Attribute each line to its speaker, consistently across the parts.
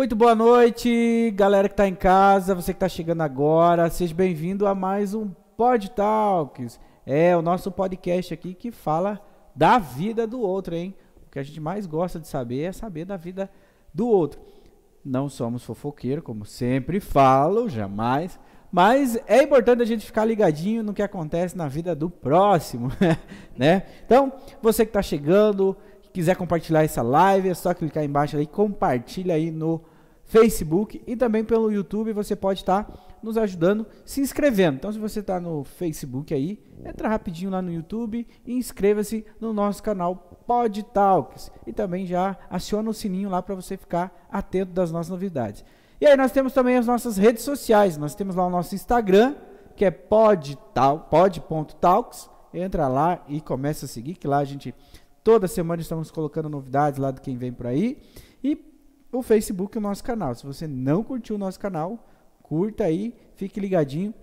Speaker 1: Muito boa noite, galera que está em casa, você que está chegando agora, seja bem-vindo a mais um Pod Talks. É o nosso podcast aqui que fala da vida do outro, hein? O que a gente mais gosta de saber é saber da vida do outro. Não somos fofoqueiros, como sempre falo, jamais. Mas é importante a gente ficar ligadinho no que acontece na vida do próximo, né? Então, você que está chegando, quiser compartilhar essa live, é só clicar embaixo aí, compartilha aí no Facebook e também pelo YouTube você pode estar tá nos ajudando se inscrevendo. Então, se você está no Facebook aí, entra rapidinho lá no YouTube e inscreva-se no nosso canal Pod Talks. E também já aciona o sininho lá para você ficar atento das nossas novidades. E aí nós temos também as nossas redes sociais. Nós temos lá o nosso Instagram, que é pod.talks. Entra lá e começa a seguir, que lá a gente toda semana estamos colocando novidades lá de quem vem por aí. O Facebook, o nosso canal. Se você não curtiu o nosso canal, curta aí, fique ligadinho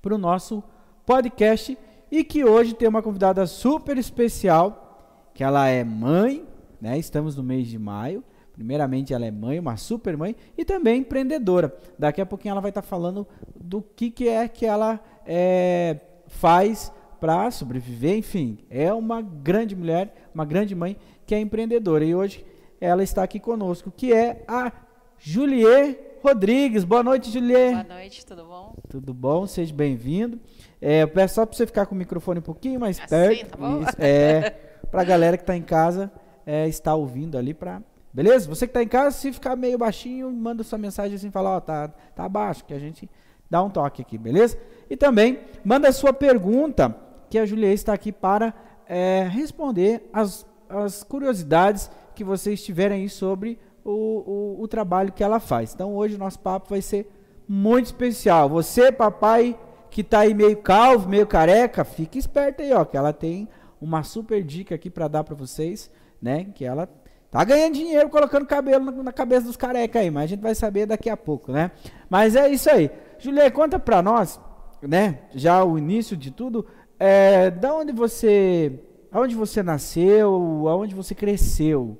Speaker 1: para o nosso podcast. E que hoje tem uma convidada super especial, que ela é mãe, né? Estamos no mês de maio. Primeiramente, ela é mãe, uma super mãe e também empreendedora. Daqui a pouquinho ela vai estar tá falando do que, que é que ela é, faz para sobreviver. Enfim, é uma grande mulher, uma grande mãe que é empreendedora. E hoje ela está aqui conosco, que é a Julie Rodrigues. Boa noite, Julie.
Speaker 2: Boa noite, tudo bom?
Speaker 1: Tudo bom, seja bem-vindo. É, eu peço só para você ficar com o microfone um pouquinho mais assim, perto. Tá bom? Isso, é, para a galera que está em casa é, estar ouvindo ali para Beleza? Você que está em casa, se ficar meio baixinho, manda sua mensagem assim, fala, ó, tá, tá baixo, que a gente dá um toque aqui, beleza? E também manda sua pergunta, que a Juliette está aqui para é, responder as, as curiosidades que vocês tiverem aí sobre o, o, o trabalho que ela faz. Então hoje o nosso papo vai ser muito especial. Você, papai, que está aí meio calvo, meio careca, fique esperto aí, ó, que ela tem uma super dica aqui para dar para vocês, né? Que ela tá ganhando dinheiro colocando cabelo na, na, cabeça dos careca aí, mas a gente vai saber daqui a pouco, né? Mas é isso aí. Julia, conta para nós, né? Já o início de tudo, é, da onde você, aonde você nasceu, aonde você cresceu?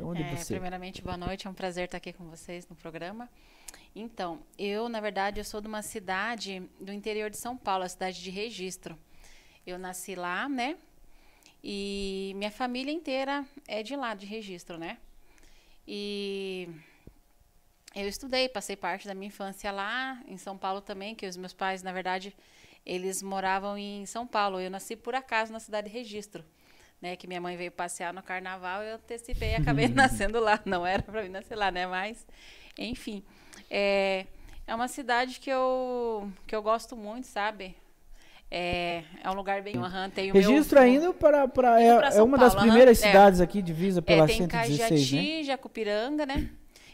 Speaker 2: Onde é, você? Primeiramente, boa noite. É um prazer estar aqui com vocês no programa. Então, eu, na verdade, eu sou de uma cidade do interior de São Paulo, a cidade de Registro. Eu nasci lá, né? E minha família inteira é de lá, de Registro, né? E eu estudei, passei parte da minha infância lá, em São Paulo também, que os meus pais, na verdade, eles moravam em São Paulo. Eu nasci por acaso na cidade de Registro né? Que minha mãe veio passear no carnaval, eu antecipei e acabei nascendo lá. Não era para mim nascer lá, né? Mas, enfim. É, é uma cidade que eu, que eu gosto muito, sabe? É, é um lugar bem. Uhum, tem
Speaker 1: Registro meu, ainda para, para, é, é uma das primeiras uhum, cidades aqui divisa pela é, tem 116,
Speaker 2: Cajati,
Speaker 1: né?
Speaker 2: Jacupiranga, né?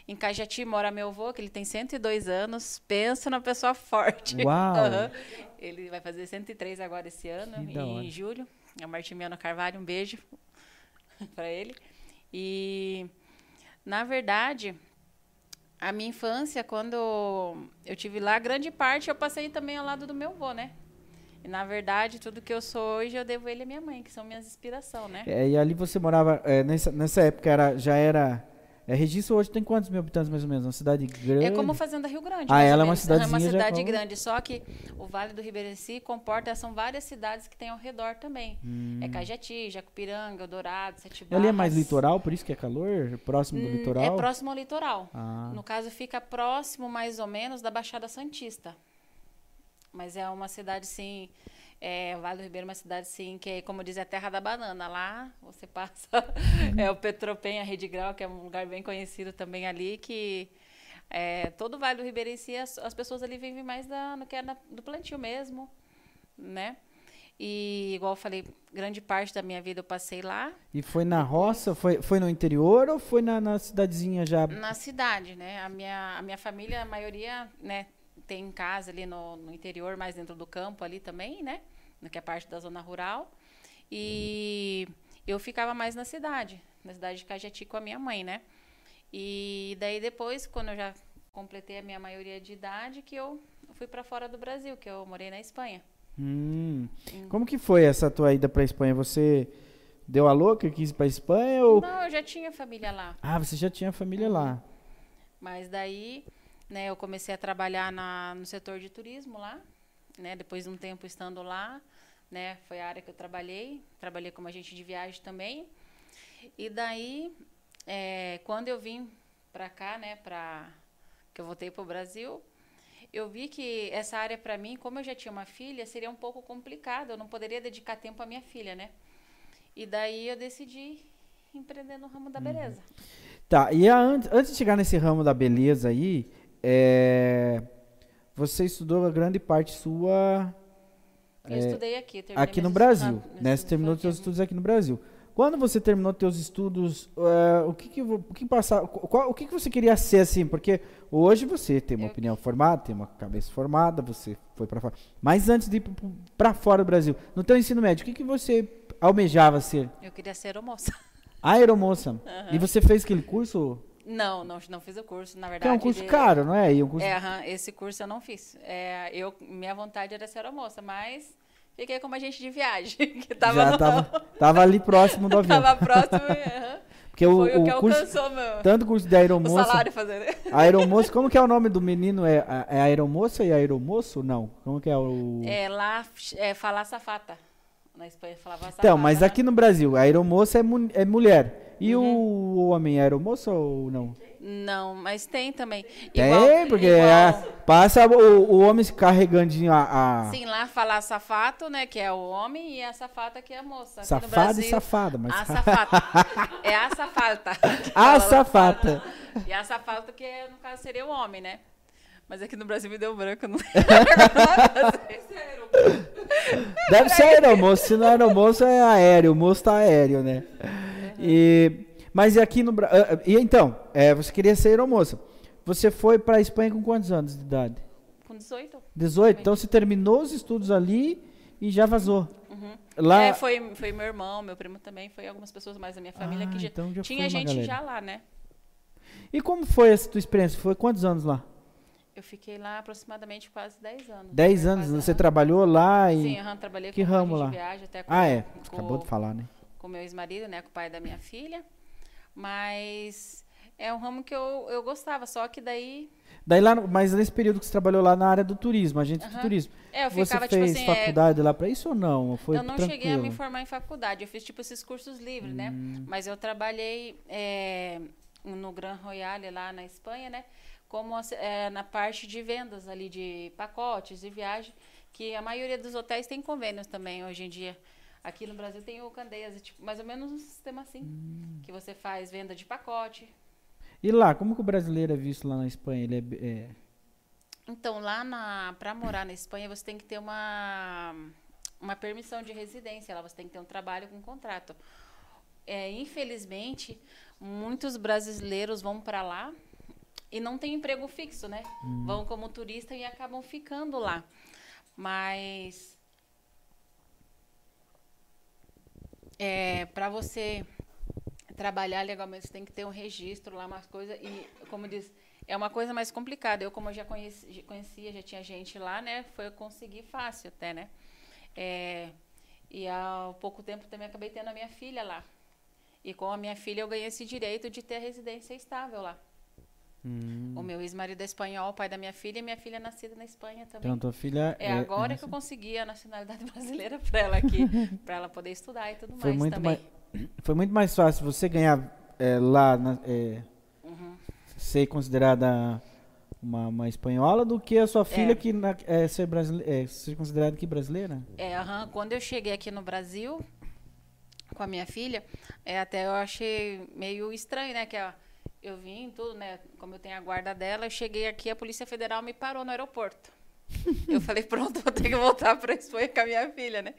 Speaker 2: Em Cajati mora meu avô, que ele tem 102 anos. Pensa na pessoa forte.
Speaker 1: Uau! Uhum.
Speaker 2: Ele vai fazer 103 agora esse ano, em julho é o Martimiano Carvalho, um beijo para ele. E, na verdade, a minha infância, quando eu tive lá, grande parte eu passei também ao lado do meu avô, né? E, na verdade, tudo que eu sou hoje, eu devo ele e minha mãe, que são minhas inspirações, né?
Speaker 1: É, e ali você morava, é, nessa, nessa época, era, já era é, Registro hoje tem quantos mil habitantes mais ou menos? Uma cidade grande?
Speaker 2: É como Fazenda Rio Grande.
Speaker 1: Ah, ela é uma cidade É
Speaker 2: uma cidade grande, só que o Vale do Ribeireci comporta, são várias cidades que tem ao redor também. Hum. É Cajati, Jacupiranga, Eldorado, Sete Barras.
Speaker 1: Ele é mais litoral, por isso que é calor? Próximo do hum, litoral? É
Speaker 2: próximo ao litoral. Ah. No caso, fica próximo mais ou menos da Baixada Santista. Mas é uma cidade, sim é, o Vale do Ribeiro é uma cidade, sim, que é, como diz, é a terra da banana. Lá você passa, é o Petropen, a Rede Grau, que é um lugar bem conhecido também ali, que é, todo o Vale do Ribeiro em si, as, as pessoas ali vivem mais da, no que é na, do plantio mesmo, né? E, igual eu falei, grande parte da minha vida eu passei lá.
Speaker 1: E foi na roça? Foi, foi no interior ou foi na, na cidadezinha já?
Speaker 2: Na cidade, né? A minha, a minha família, a maioria, né, tem casa ali no, no, interior, mais dentro do campo ali também, né? Que é parte da zona rural. E eu ficava mais na cidade, na cidade de Cajati com a minha mãe, né? E daí depois, quando eu já completei a minha maioria de idade, que eu fui para fora do Brasil, que eu morei na Espanha.
Speaker 1: Hum. Como que foi essa tua ida para Espanha? Você deu a louca, quis ir para Espanha ou?
Speaker 2: Não, eu já tinha família lá.
Speaker 1: Ah, você já tinha família lá.
Speaker 2: Mas daí, né, eu comecei a trabalhar na, no setor de turismo lá, né, depois de um tempo estando lá, né, foi a área que eu trabalhei, trabalhei como agente de viagem também. E daí, é, quando eu vim para cá, né, para que eu voltei para o Brasil, eu vi que essa área para mim, como eu já tinha uma filha, seria um pouco complicado. Eu não poderia dedicar tempo à minha filha, né? E daí eu decidi empreender no ramo da uhum. beleza. Uhum.
Speaker 1: Tá, e a, antes de chegar nesse ramo da beleza aí, é, você estudou a grande parte sua.
Speaker 2: Eu é, estudei aqui,
Speaker 1: aqui no Brasil, né? Você terminou seus estudos aqui no Brasil. Quando você terminou seus estudos, uh, o que que, o que passar, qual, o que que você queria ser assim? Porque hoje você tem uma eu... opinião formada, tem uma cabeça formada, você foi para fora. Mas antes de ir para fora do Brasil, no teu ensino médio, o que que você almejava ser?
Speaker 2: Eu queria ser aeromoça.
Speaker 1: Aeromoça. Uhum. E você fez aquele curso?
Speaker 2: Não, não, não fiz o curso, na verdade.
Speaker 1: Que é um curso de... caro, não é? E um
Speaker 2: curso... É, uhum, esse curso eu não fiz. É, eu, minha vontade era ser aeromoça, mas Fiquei como agente de viagem, que tava,
Speaker 1: Já tava, tava ali próximo do avião.
Speaker 2: tava próximo, uhum.
Speaker 1: Porque o, Foi o, o que curso, alcançou meu. Tanto curso de aeromoça. O salário fazendo. Aeromoça, como que é o nome do menino? É, é aeromoça e aeromoço? Não. Como que é o.
Speaker 2: É lá, é falar safata. Na Espanha falava safata.
Speaker 1: Então, mas aqui no Brasil, a aeromoça é, mu é mulher. E uhum. o homem é aeromoça ou não?
Speaker 2: Não, mas tem também.
Speaker 1: Tem, igual, porque igual... É, passa o, o homem carregandinho a,
Speaker 2: a, Sim, lá falar safato, né, que é o homem, e a safata que é a moça.
Speaker 1: Safada e safada. Mas...
Speaker 2: A safata. é a safata.
Speaker 1: A safata.
Speaker 2: E a safata que, no caso, seria o homem, né? Mas aqui no Brasil me deu branco. Não...
Speaker 1: Deve ser aeromoço. Se não é aeromoço, é aéreo. O moço tá aéreo, né? E mas aqui no Brasil. Ah, e então, é, você queria ser aeromoça. Você foi para a Espanha com quantos anos de idade?
Speaker 2: Com 18.
Speaker 1: 18? Então você terminou os estudos ali e já vazou.
Speaker 2: Uhum. Lá... É, foi, foi meu irmão, meu primo também, foi algumas pessoas mais da minha família ah, que já, então já tinha gente galera. já lá, né?
Speaker 1: E como foi essa tua experiência? Foi quantos anos lá?
Speaker 2: Eu fiquei lá aproximadamente quase 10 anos.
Speaker 1: 10 anos? Você trabalhou lá e...
Speaker 2: Sim, uhum, trabalhei
Speaker 1: que
Speaker 2: com
Speaker 1: ramo lá?
Speaker 2: viagem. Até com,
Speaker 1: ah, é. Com, Acabou de falar, né?
Speaker 2: Com meu ex-marido, né? Com o pai da minha filha. Mas é um ramo que eu, eu gostava, só que daí.
Speaker 1: Daí lá, mas nesse período que você trabalhou lá na área do turismo, agente uhum. de turismo.
Speaker 2: É, eu
Speaker 1: ficava,
Speaker 2: você
Speaker 1: tipo
Speaker 2: fez
Speaker 1: assim, é faculdade é... lá para isso ou não? Foi
Speaker 2: eu não
Speaker 1: tranquilo?
Speaker 2: cheguei a me formar em faculdade, eu fiz tipo esses cursos livres, né? hum. né? Mas eu trabalhei é, no Gran Royale lá na Espanha, né? Como é, na parte de vendas ali de pacotes e viagem, que a maioria dos hotéis tem convênios também hoje em dia. Aqui no Brasil tem o Candeias, tipo, mais ou menos um sistema assim, hum. que você faz venda de pacote.
Speaker 1: E lá, como que o brasileiro é visto lá na Espanha? Ele é, é...
Speaker 2: Então, lá na para morar na Espanha, você tem que ter uma uma permissão de residência, lá você tem que ter um trabalho com contrato. É, infelizmente, muitos brasileiros vão para lá e não tem emprego fixo, né? Hum. Vão como turista e acabam ficando lá. Mas é, para você trabalhar legalmente, você tem que ter um registro lá, umas coisas. E, como diz, é uma coisa mais complicada. Eu, como eu já conheci, conhecia, já tinha gente lá, né? Foi conseguir fácil até, né? É, e há pouco tempo também acabei tendo a minha filha lá. E com a minha filha eu ganhei esse direito de ter residência estável lá. Hum. O meu ex-marido é espanhol, pai da minha filha, e minha filha é nascida na Espanha também.
Speaker 1: Então, tua filha
Speaker 2: é, é agora é que eu consegui a nacionalidade brasileira para ela aqui, para ela poder estudar e tudo foi mais muito também.
Speaker 1: Mais, foi muito mais fácil você ganhar é, lá, na, é, uhum. ser considerada uma, uma, espanhola do que a sua filha é. que na, é, ser, brasileira, é, ser considerada aqui brasileira?
Speaker 2: É, quando eu cheguei aqui no Brasil com a minha filha, é, até eu achei meio estranho, né, que a eu vim tudo, né? Como eu tenho a guarda dela, eu cheguei aqui, a Polícia Federal me parou no aeroporto. eu falei, pronto, vou ter que voltar para Espanha com a minha filha, né?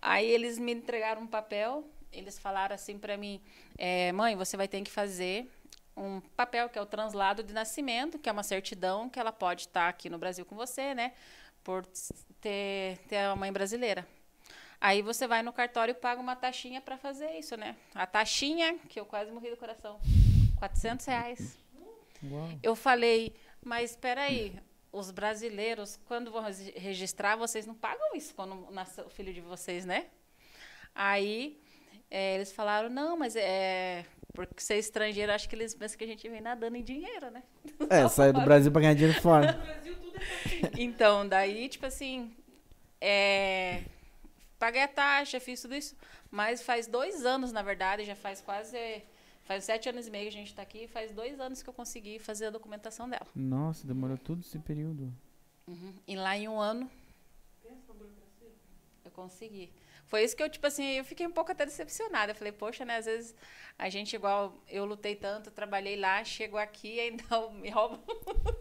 Speaker 2: Aí eles me entregaram um papel, eles falaram assim para mim, é, mãe, você vai ter que fazer um papel que é o translado de nascimento, que é uma certidão que ela pode estar aqui no Brasil com você, né? Por ter, ter a mãe brasileira. Aí você vai no cartório e paga uma taxinha para fazer isso, né? A taxinha, que eu quase morri do coração. 400 reais. Uau. Eu falei, mas espera aí, os brasileiros, quando vão registrar, vocês não pagam isso quando nasce o filho de vocês, né? Aí é, eles falaram, não, mas é, Porque ser estrangeiro, acho que eles pensam que a gente vem nadando em dinheiro, né?
Speaker 1: É, sair do Brasil pra ganhar dinheiro fora.
Speaker 2: então, daí, tipo assim, é, paguei a taxa, fiz tudo isso. Mas faz dois anos, na verdade, já faz quase. Faz sete anos e meio que a gente está aqui, faz dois anos que eu consegui fazer a documentação dela.
Speaker 1: Nossa, demorou todo esse período.
Speaker 2: Uhum. E lá em um ano. Eu consegui. Foi isso que eu, tipo assim, eu fiquei um pouco até decepcionada. Eu falei, poxa, né, às vezes a gente, igual, eu lutei tanto, trabalhei lá, chego aqui e ainda me roubam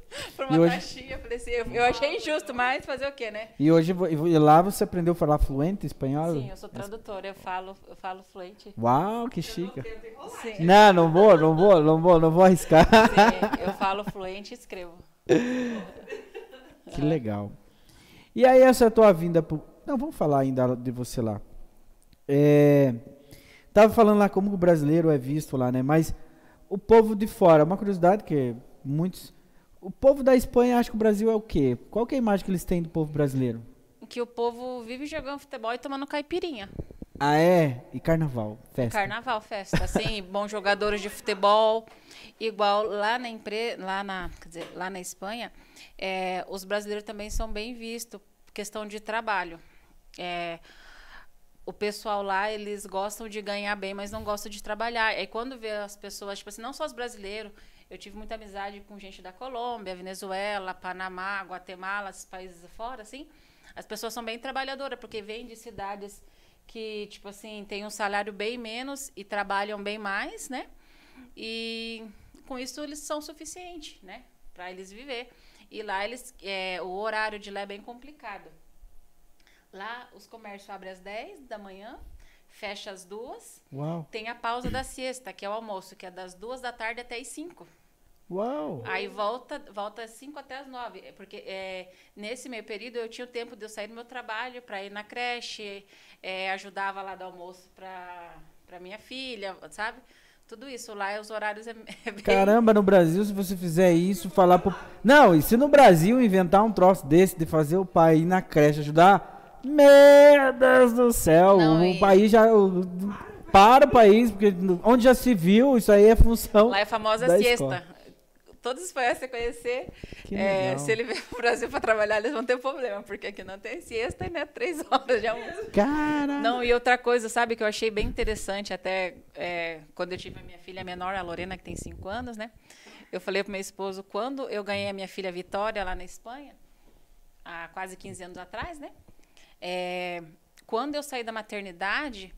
Speaker 2: por uma hoje... taxinha. Eu falei assim, eu, eu, achei injusto, mas fazer o quê, né?
Speaker 1: E hoje, e lá você aprendeu a falar fluente espanhol?
Speaker 2: Sim, eu sou tradutora, eu falo, eu falo fluente.
Speaker 1: Uau, que chique. Não, não vou, não vou, não vou, não vou arriscar.
Speaker 2: Sim, eu falo fluente e escrevo.
Speaker 1: Que legal. E aí essa é tua vinda pro não, vamos falar ainda de você lá. É, tava falando lá como o brasileiro é visto lá, né? Mas o povo de fora, uma curiosidade que muitos. O povo da Espanha acha que o Brasil é o quê? Qual que é a imagem que eles têm do povo brasileiro?
Speaker 2: Que o povo vive jogando futebol e tomando caipirinha.
Speaker 1: Ah, é? E carnaval, festa.
Speaker 2: Carnaval, festa. Assim, bons jogadores de futebol. Igual lá na, lá na, dizer, lá na Espanha, é, os brasileiros também são bem vistos, questão de trabalho. É, o pessoal lá, eles gostam de ganhar bem, mas não gostam de trabalhar. Aí quando vê as pessoas, tipo assim, não só os brasileiros, eu tive muita amizade com gente da Colômbia, Venezuela, Panamá, Guatemala, esses países fora, assim. As pessoas são bem trabalhadoras, porque vêm de cidades que, tipo assim, têm um salário bem menos e trabalham bem mais, né? E com isso eles são suficientes, né? Para eles viver. E lá eles, é, o horário de lá é bem complicado. Lá os comércios abrem às 10 da manhã, fecha às duas.
Speaker 1: Uau.
Speaker 2: Tem a pausa da siesta, que é o almoço, que é das duas da tarde até as 5.
Speaker 1: Uau!
Speaker 2: Aí volta, volta às 5 até as 9. Porque é, nesse meio período eu tinha o tempo de eu sair do meu trabalho para ir na creche, é, ajudava lá do almoço para minha filha, sabe? Tudo isso lá, os horários é, é bem...
Speaker 1: Caramba, no Brasil, se você fizer isso, falar pro. Não, e se no Brasil inventar um troço desse de fazer o pai ir na creche ajudar meu Deus do céu, Não, o e... país já. Para o país, porque onde já se viu, isso aí é função.
Speaker 2: Lá é a famosa siesta. Escola. Todos os espanhóis você conhecer, é, se ele vier para o Brasil para trabalhar, eles vão ter problema, porque aqui não tem siesta e né, três horas de almoço.
Speaker 1: Cara!
Speaker 2: Não, e outra coisa, sabe, que eu achei bem interessante, até é, quando eu tive a minha filha menor, a Lorena, que tem cinco anos, né? Eu falei para meu esposo, quando eu ganhei a minha filha Vitória lá na Espanha, há quase 15 anos atrás, né? É, quando eu saí da maternidade,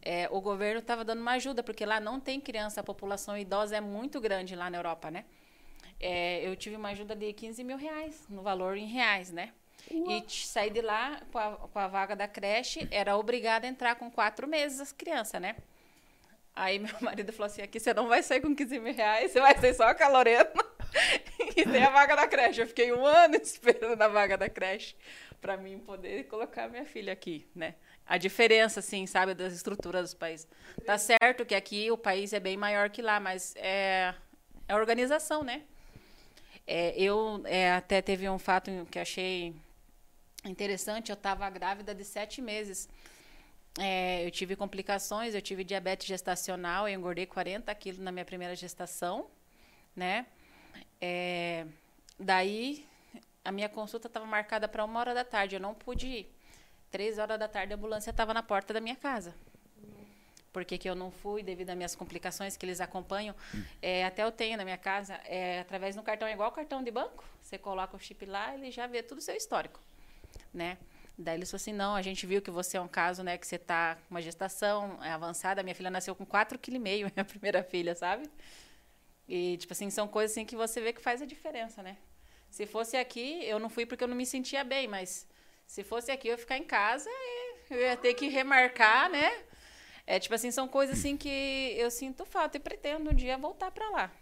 Speaker 2: é, o governo estava dando uma ajuda, porque lá não tem criança, a população idosa é muito grande lá na Europa, né? É, eu tive uma ajuda de 15 mil reais, no valor em reais, né? E saí de lá com a, com a, vaga da creche, era obrigada a entrar com quatro meses as crianças, né? Aí meu marido falou assim, aqui você não vai sair com 15 mil reais, você vai sair só com a Lorena e tem a vaga da creche. Eu fiquei um ano esperando a vaga da creche para mim poder colocar minha filha aqui, né? A diferença, assim, sabe, das estruturas dos países. Tá certo que aqui o país é bem maior que lá, mas é, é organização, né? É, eu é, até teve um fato que achei interessante. Eu estava grávida de sete meses. É, eu tive complicações, eu tive diabetes gestacional, eu engordei 40 quilos na minha primeira gestação, né? É, daí a minha consulta estava marcada para uma hora da tarde, eu não pude ir. Três horas da tarde a ambulância estava na porta da minha casa. Por que, eu não fui, devido às minhas complicações que eles acompanham? É, até eu tenho na minha casa, é, através do cartão, é igual cartão de banco. Você coloca o chip lá, ele já vê tudo o seu histórico, né? Daí eles falaram assim, não, a gente viu que você é um caso, né, que você está com uma gestação avançada. Minha filha nasceu com 4,5 kg, minha primeira filha, sabe? E, tipo assim, são coisas assim que você vê que faz a diferença, né? Se fosse aqui, eu não fui porque eu não me sentia bem, mas se fosse aqui, eu ia ficar em casa e eu ia ter que remarcar, né? É tipo assim, são coisas assim que eu sinto falta e pretendo um dia voltar para lá.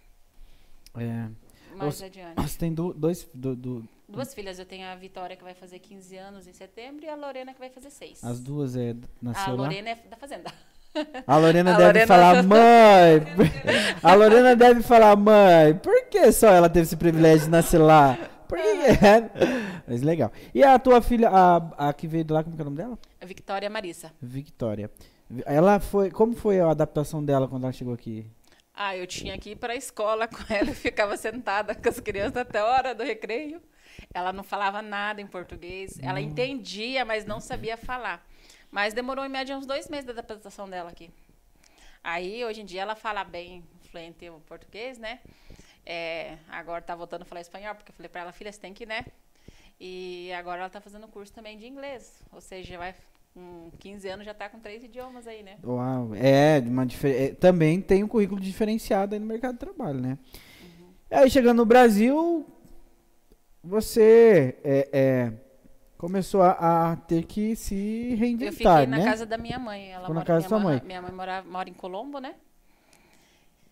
Speaker 1: É.
Speaker 2: Mais os, adiante.
Speaker 1: Você tem do, dois. Do,
Speaker 2: do, duas filhas. Eu tenho a Vitória que vai fazer 15 anos em setembro e a Lorena que vai fazer 6.
Speaker 1: As duas é nasceu
Speaker 2: A Lorena lá? é da Fazenda.
Speaker 1: A Lorena a deve Lorena... falar, mãe. A Lorena deve falar, mãe, por que só ela teve esse privilégio de nascer lá? Por que é? Mas legal. E a tua filha, a, a que veio de lá, como é o nome dela?
Speaker 2: Victoria Marissa.
Speaker 1: Victoria. Ela foi. Como foi a adaptação dela quando ela chegou aqui?
Speaker 2: Ah, eu tinha que ir para a escola com ela, eu ficava sentada com as crianças até a hora do recreio. Ela não falava nada em português. Ela hum. entendia, mas não sabia falar. Mas demorou em média uns dois meses da adaptação dela aqui. Aí, hoje em dia, ela fala bem fluente o português, né? É, agora tá voltando a falar espanhol, porque eu falei para ela, filha, você tem que, né? E agora ela tá fazendo curso também de inglês. Ou seja, vai com 15 anos já tá com três idiomas aí, né?
Speaker 1: Uau, é, uma é, também tem um currículo diferenciado aí no mercado de trabalho, né? Uhum. Aí chegando no Brasil, você é, é começou a, a, ter que se reinventar, Eu fiquei
Speaker 2: na
Speaker 1: né?
Speaker 2: casa da minha mãe. Ela
Speaker 1: Ficou mora, na casa da sua mãe.
Speaker 2: Minha mãe mora, mora em Colombo, né?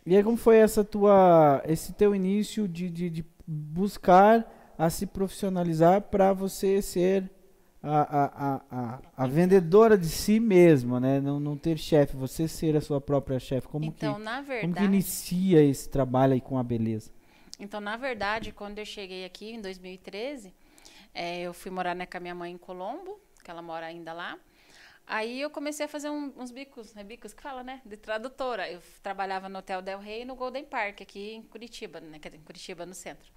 Speaker 1: E aí como foi essa tua, esse teu início de, de, de buscar a se profissionalizar para você ser a, a, a, a, vendedora de si mesma, né? Não, não ter chefe, você ser a sua própria chefe. Como
Speaker 2: então,
Speaker 1: que,
Speaker 2: verdade,
Speaker 1: como que inicia esse trabalho aí com a beleza?
Speaker 2: Então, na verdade, quando eu cheguei aqui em 2013, é, eu fui morar né, com a minha mãe em Colombo, que ela mora ainda lá. Aí eu comecei a fazer um, uns bicos, né, bicos que fala, né, de tradutora. Eu trabalhava no Hotel Del Rey e no Golden Park, aqui em Curitiba, né, em Curitiba, no centro.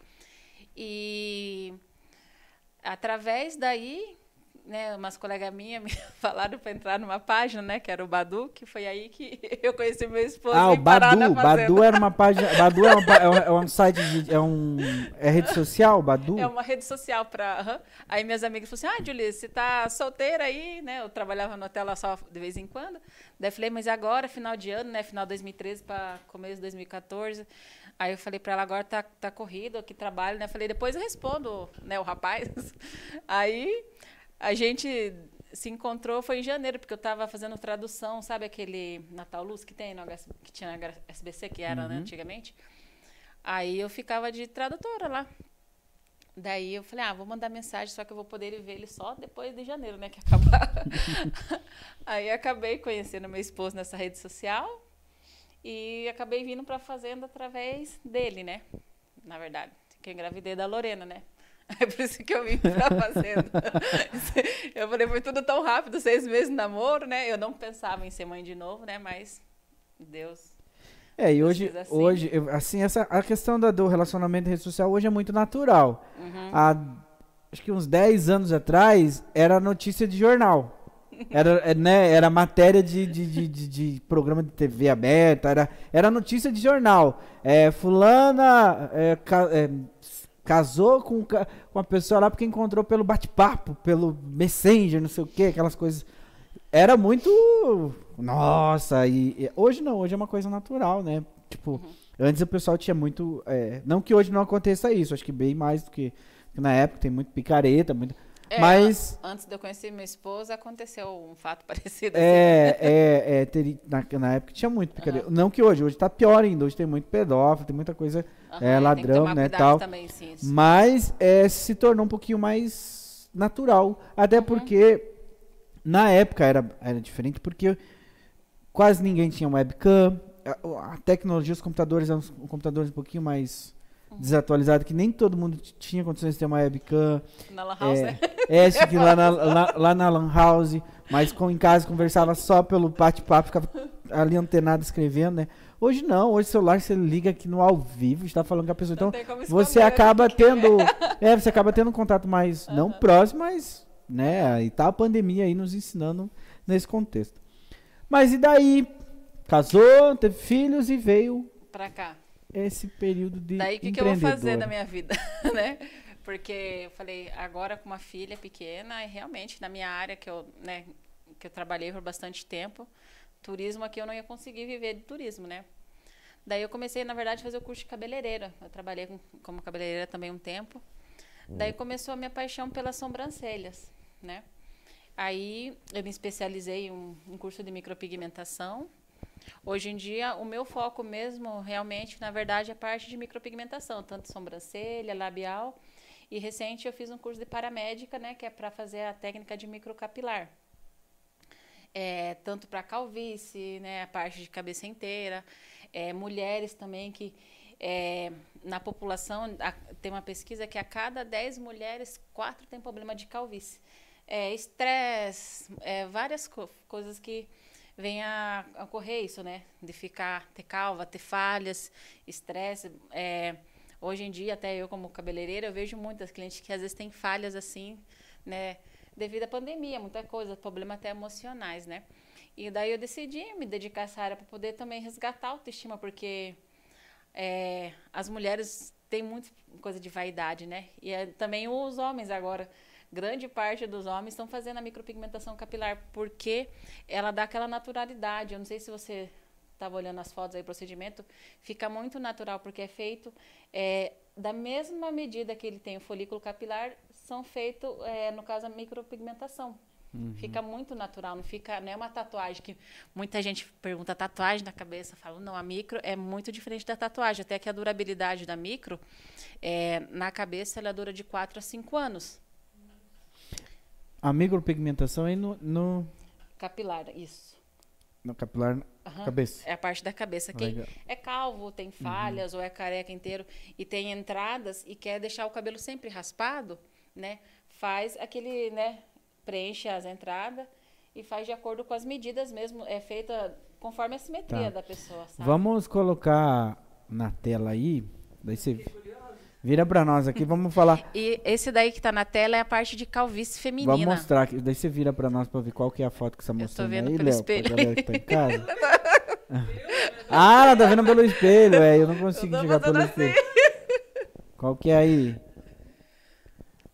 Speaker 2: E através daí né, umas colegas minhas me falaram para entrar numa página, né, que era o Badu, que foi aí que eu conheci meu esposo.
Speaker 1: Ah, o Badu, Badu era uma página, Badu é, uma, é, um, é um site, de, é um, é rede social, Badu?
Speaker 2: É uma rede social para, aí minhas amigas falaram assim, ah, Julie, você tá solteira aí, né, eu trabalhava no hotel lá só de vez em quando, daí falei, mas agora, final de ano, né, final de 2013 para começo de 2014, Aí eu falei para ela, agora tá, tá corrido, aqui trabalho, né? Falei, depois eu respondo, né, o rapaz. Aí a gente se encontrou foi em janeiro, porque eu estava fazendo tradução, sabe aquele Natal Luz que tem no HS, que tinha na SBC, que era né, uhum. né, antigamente? Aí eu ficava de tradutora lá. Daí eu falei, ah, vou mandar mensagem, só que eu vou poder ver ele só depois de janeiro, né, que acabar. Aí acabei conhecendo meu esposo nessa rede social e acabei vindo para a fazenda através dele, né? Na verdade, que eu engravidei da Lorena, né? É por isso que eu vim pra fazenda. eu falei, foi tudo tão rápido, seis meses de namoro, né? Eu não pensava em ser mãe de novo, né? Mas Deus.
Speaker 1: É, e hoje, assim. hoje assim, essa, a questão da, do relacionamento rede social hoje é muito natural. Uhum. Há, acho que uns 10 anos atrás, era notícia de jornal. Era, é, né, era matéria de, de, de, de, de programa de TV aberta, era, era notícia de jornal. É, fulana é, é, casou com, com uma pessoa lá porque encontrou pelo bate-papo, pelo Messenger, não sei o que, aquelas coisas. Era muito. Nossa, e, e, hoje não, hoje é uma coisa natural, né? Tipo, uhum. antes o pessoal tinha muito. É, não que hoje não aconteça isso, acho que bem mais do que, que na época, tem muito picareta, muito. É, mas
Speaker 2: antes de eu conhecer minha esposa aconteceu um fato parecido.
Speaker 1: É, assim. é, é ter, na, na época tinha muito picareta. Uhum. Não que hoje, hoje tá pior ainda. Hoje tem muito pedófilo, tem muita coisa uhum, é, ladrão, né, tal. Também, sim, mas é, se tornou um pouquinho mais natural, até uhum. porque na época era, era diferente porque quase ninguém tinha webcam. A, a tecnologia, os computadores eram computadores um pouquinho mais desatualizado, que nem todo mundo tinha condições de ter uma webcam.
Speaker 2: Na Lan House,
Speaker 1: é,
Speaker 2: né?
Speaker 1: É, que lá na, lá, lá, na Lan House, mas com, em casa conversava só pelo bate-papo, ficava ali antenado escrevendo, né? Hoje não, hoje o celular você liga aqui no ao vivo, está falando com a pessoa. Então, você acaba tendo. É, você acaba tendo um contato mais, não próximo, mas, né? E tá a pandemia aí nos ensinando nesse contexto. Mas e daí? Casou, teve filhos e veio.
Speaker 2: Pra cá
Speaker 1: esse período de
Speaker 2: Daí o que, que eu vou fazer da minha vida, né? Porque eu falei, agora com uma filha pequena, e realmente na minha área que eu, né, que eu trabalhei por bastante tempo, turismo aqui eu não ia conseguir viver de turismo, né? Daí eu comecei, na verdade, a fazer o curso de cabeleireira. Eu trabalhei com, como cabeleireira também um tempo. Daí hum. começou a minha paixão pelas sobrancelhas, né? Aí eu me especializei em um, um curso de micropigmentação, Hoje em dia, o meu foco mesmo, realmente, na verdade, é a parte de micropigmentação, tanto sobrancelha, labial. E recente eu fiz um curso de paramédica, né, que é para fazer a técnica de microcapilar. É, tanto para calvície, né, a parte de cabeça inteira, é, mulheres também que é, na população a, tem uma pesquisa que a cada 10 mulheres, 4 têm problema de calvície. É, estresse, é, várias co coisas que venha a ocorrer isso, né? De ficar, ter calva, ter falhas, estresse. É, hoje em dia, até eu como cabeleireira, eu vejo muitas clientes que às vezes têm falhas assim, né? Devido à pandemia, muita coisa, problemas até emocionais, né? E daí eu decidi me dedicar a essa área para poder também resgatar a autoestima, porque é, as mulheres têm muita coisa de vaidade, né? E é, também os homens agora grande parte dos homens estão fazendo a micropigmentação capilar porque ela dá aquela naturalidade. Eu não sei se você estava olhando as fotos aí, o procedimento, fica muito natural porque é feito é, da mesma medida que ele tem o folículo capilar, são feitos, é, no caso, a micropigmentação. Uhum. Fica muito natural, não fica, não é uma tatuagem que muita gente pergunta tatuagem na cabeça, falo não, a micro é muito diferente da tatuagem, até que a durabilidade da micro é, na cabeça ela dura de 4 a 5 anos.
Speaker 1: A micropigmentação é no, no...
Speaker 2: Capilar, isso.
Speaker 1: No capilar, uhum. cabeça.
Speaker 2: É a parte da cabeça. Quem Legal. é calvo, tem uhum. falhas uhum. ou é careca inteiro e tem entradas e quer deixar o cabelo sempre raspado, né? Faz aquele, né? Preenche as entradas e faz de acordo com as medidas mesmo. É feita conforme a simetria tá. da pessoa, sabe?
Speaker 1: Vamos colocar na tela aí. Daí você Vira pra nós aqui, vamos falar.
Speaker 2: E esse daí que tá na tela é a parte de calvície feminina.
Speaker 1: Vamos mostrar aqui. Daí você vira pra nós pra ver qual que é a foto que você mostrou aí, Léo. Espelho. Pra galera que tá em casa. ah, ela tá vendo pelo espelho, é. Eu não consigo eu chegar pelo assim. espelho. Qual que é aí?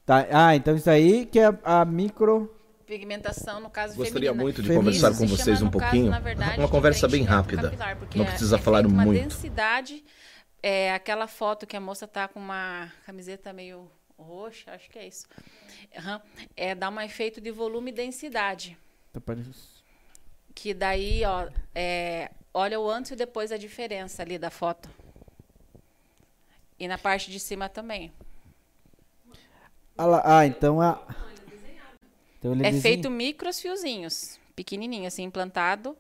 Speaker 1: Tá, ah, então isso aí que é a, micro
Speaker 2: pigmentação, no caso
Speaker 3: Gostaria
Speaker 2: feminina.
Speaker 3: muito de conversar com vocês chama, um pouquinho. Caso, verdade, uma conversa bem rápida. Capilar, não precisa é falar
Speaker 2: uma
Speaker 3: muito.
Speaker 2: densidade é aquela foto que a moça tá com uma camiseta meio roxa, acho que é isso. Uhum. É dá um efeito de volume e densidade.
Speaker 1: Tá.
Speaker 2: Que daí, ó, é, olha o antes e depois a diferença ali da foto. E na parte de cima também.
Speaker 1: Ah, então a.
Speaker 2: Então é feito micros fiozinhos, pequenininho, assim, implantado.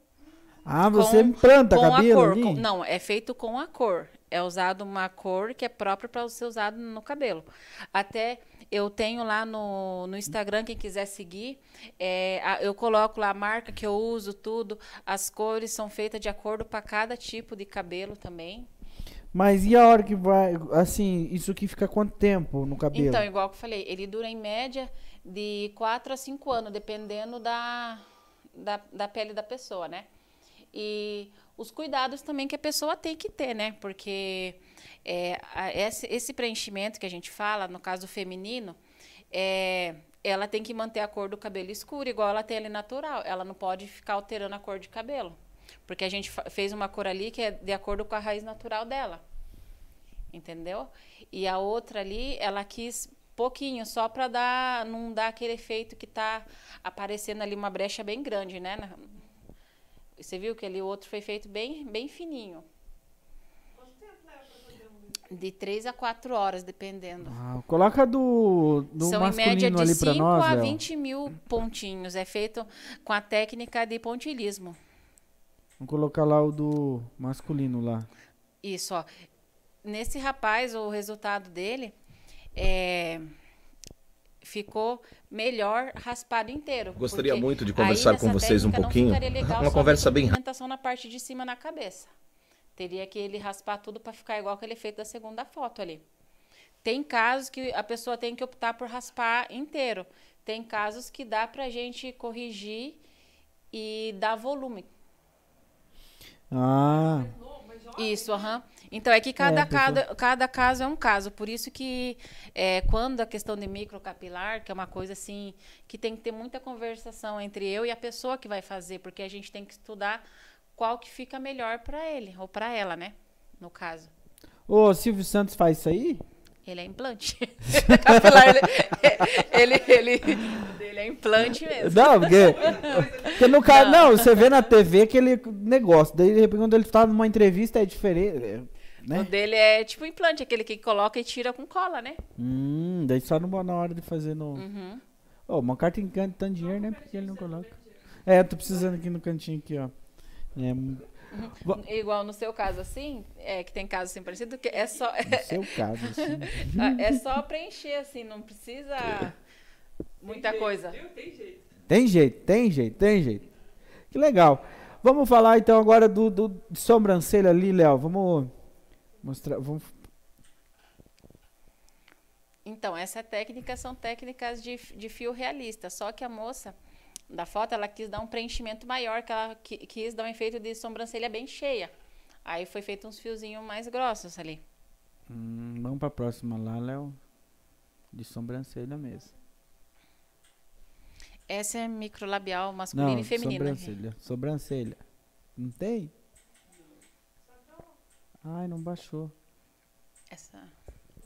Speaker 1: Ah, você com, implanta com cabelo a
Speaker 2: cor. Com, não, é feito com a cor é usado uma cor que é própria para ser usado no cabelo. Até eu tenho lá no, no Instagram, quem quiser seguir, é, a, eu coloco lá a marca que eu uso, tudo. As cores são feitas de acordo para cada tipo de cabelo também.
Speaker 1: Mas e a hora que vai, assim, isso aqui fica quanto tempo no cabelo?
Speaker 2: Então, igual que eu falei, ele dura em média de 4 a 5 anos, dependendo da, da, da pele da pessoa, né? E os cuidados também que a pessoa tem que ter, né? Porque é, esse, esse, preenchimento que a gente fala, no caso feminino, é, ela tem que manter a cor do cabelo escuro, igual ela tem ali natural. Ela não pode ficar alterando a cor de cabelo. Porque a gente fez uma cor ali que é de acordo com a raiz natural dela. Entendeu? E a outra ali, ela quis pouquinho, só para dar, não dar aquele efeito que está aparecendo ali uma brecha bem grande, né? Você viu que ali o outro foi feito bem, bem fininho. Quanto tempo leva fazer um? De 3 a 4 horas, dependendo.
Speaker 1: Ah, coloca do, do
Speaker 2: São em média de 5 a 20 mil pontinhos. É feito com a técnica de pontilhismo.
Speaker 1: Vamos colocar lá o do masculino lá.
Speaker 2: Isso, ó. Nesse rapaz, o resultado dele é ficou melhor raspado inteiro.
Speaker 3: Gostaria muito de conversar com vocês um pouquinho. Uma conversa bem
Speaker 2: rápida. na parte de cima na cabeça. Teria que ele raspar tudo para ficar igual aquele efeito da segunda foto ali. Tem casos que a pessoa tem que optar por raspar inteiro. Tem casos que dá pra gente corrigir e dar volume.
Speaker 1: Ah.
Speaker 2: Isso, aham. Uhum. Então, é que cada, é, cada, cada caso é um caso. Por isso que é, quando a questão de microcapilar, que é uma coisa assim, que tem que ter muita conversação entre eu e a pessoa que vai fazer, porque a gente tem que estudar qual que fica melhor para ele, ou para ela, né? No caso.
Speaker 1: O Silvio Santos faz isso aí?
Speaker 2: Ele é implante. capilar, ele, ele, ele, ele, é implante mesmo.
Speaker 1: Não, porque, porque no caso, não. não. você vê na TV aquele negócio. Daí, de repente, quando ele está numa entrevista, é diferente. Né?
Speaker 2: O dele é tipo implante, aquele que coloca e tira com cola, né?
Speaker 1: Hum, daí só não na hora de fazer no. Uhum. Oh, uma carta encanta tanto dinheiro, né? Porque ele não coloca. É, eu tô precisando aqui no cantinho aqui, ó. É,
Speaker 2: uhum. Igual no seu caso, assim, é que tem casos assim parecido, que é só.
Speaker 1: No seu caso, assim.
Speaker 2: é só preencher, assim, não precisa muita
Speaker 1: tem
Speaker 2: coisa.
Speaker 1: Jeito, tem jeito. Tem jeito, tem jeito, tem jeito. Que legal. vamos falar então agora do, do sobrancelha ali, Léo. Vamos mostrar. Vamos...
Speaker 2: Então, essa técnica são técnicas de, de fio realista. Só que a moça da foto, ela quis dar um preenchimento maior, que ela quis dar um efeito de sobrancelha bem cheia. Aí foi feito uns fiozinhos mais grossos ali.
Speaker 1: Hum, vamos pra próxima lá, Léo. De sobrancelha mesmo.
Speaker 2: Essa é microlabial masculina Não, e feminina.
Speaker 1: Sobrancelha. Sobrancelha. Não tem? Ai, não baixou.
Speaker 2: Essa.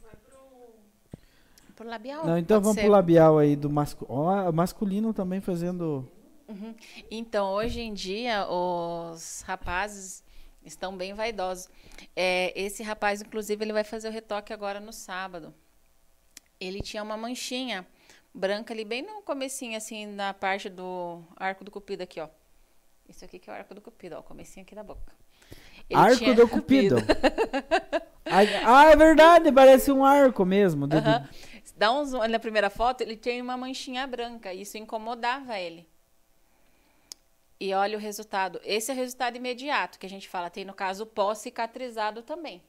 Speaker 2: Vai pro. Pro labial?
Speaker 1: Não, então vamos ser. pro labial aí do masculino. Oh, masculino também fazendo.
Speaker 2: Uhum. Então, hoje em dia, os rapazes estão bem vaidosos. É, esse rapaz, inclusive, ele vai fazer o retoque agora no sábado. Ele tinha uma manchinha branca ali, bem no comecinho, assim, na parte do arco do cupido aqui, ó. Isso aqui que é o arco do cupido, ó, o comecinho aqui da boca.
Speaker 1: Ele arco do cupido. ah, é verdade, parece um arco mesmo. Do,
Speaker 2: Dá um zoom, na primeira foto, ele tem uma manchinha branca, isso incomodava ele. E olha o resultado. Esse é o resultado imediato que a gente fala. Tem, no caso, o pós-cicatrizado também.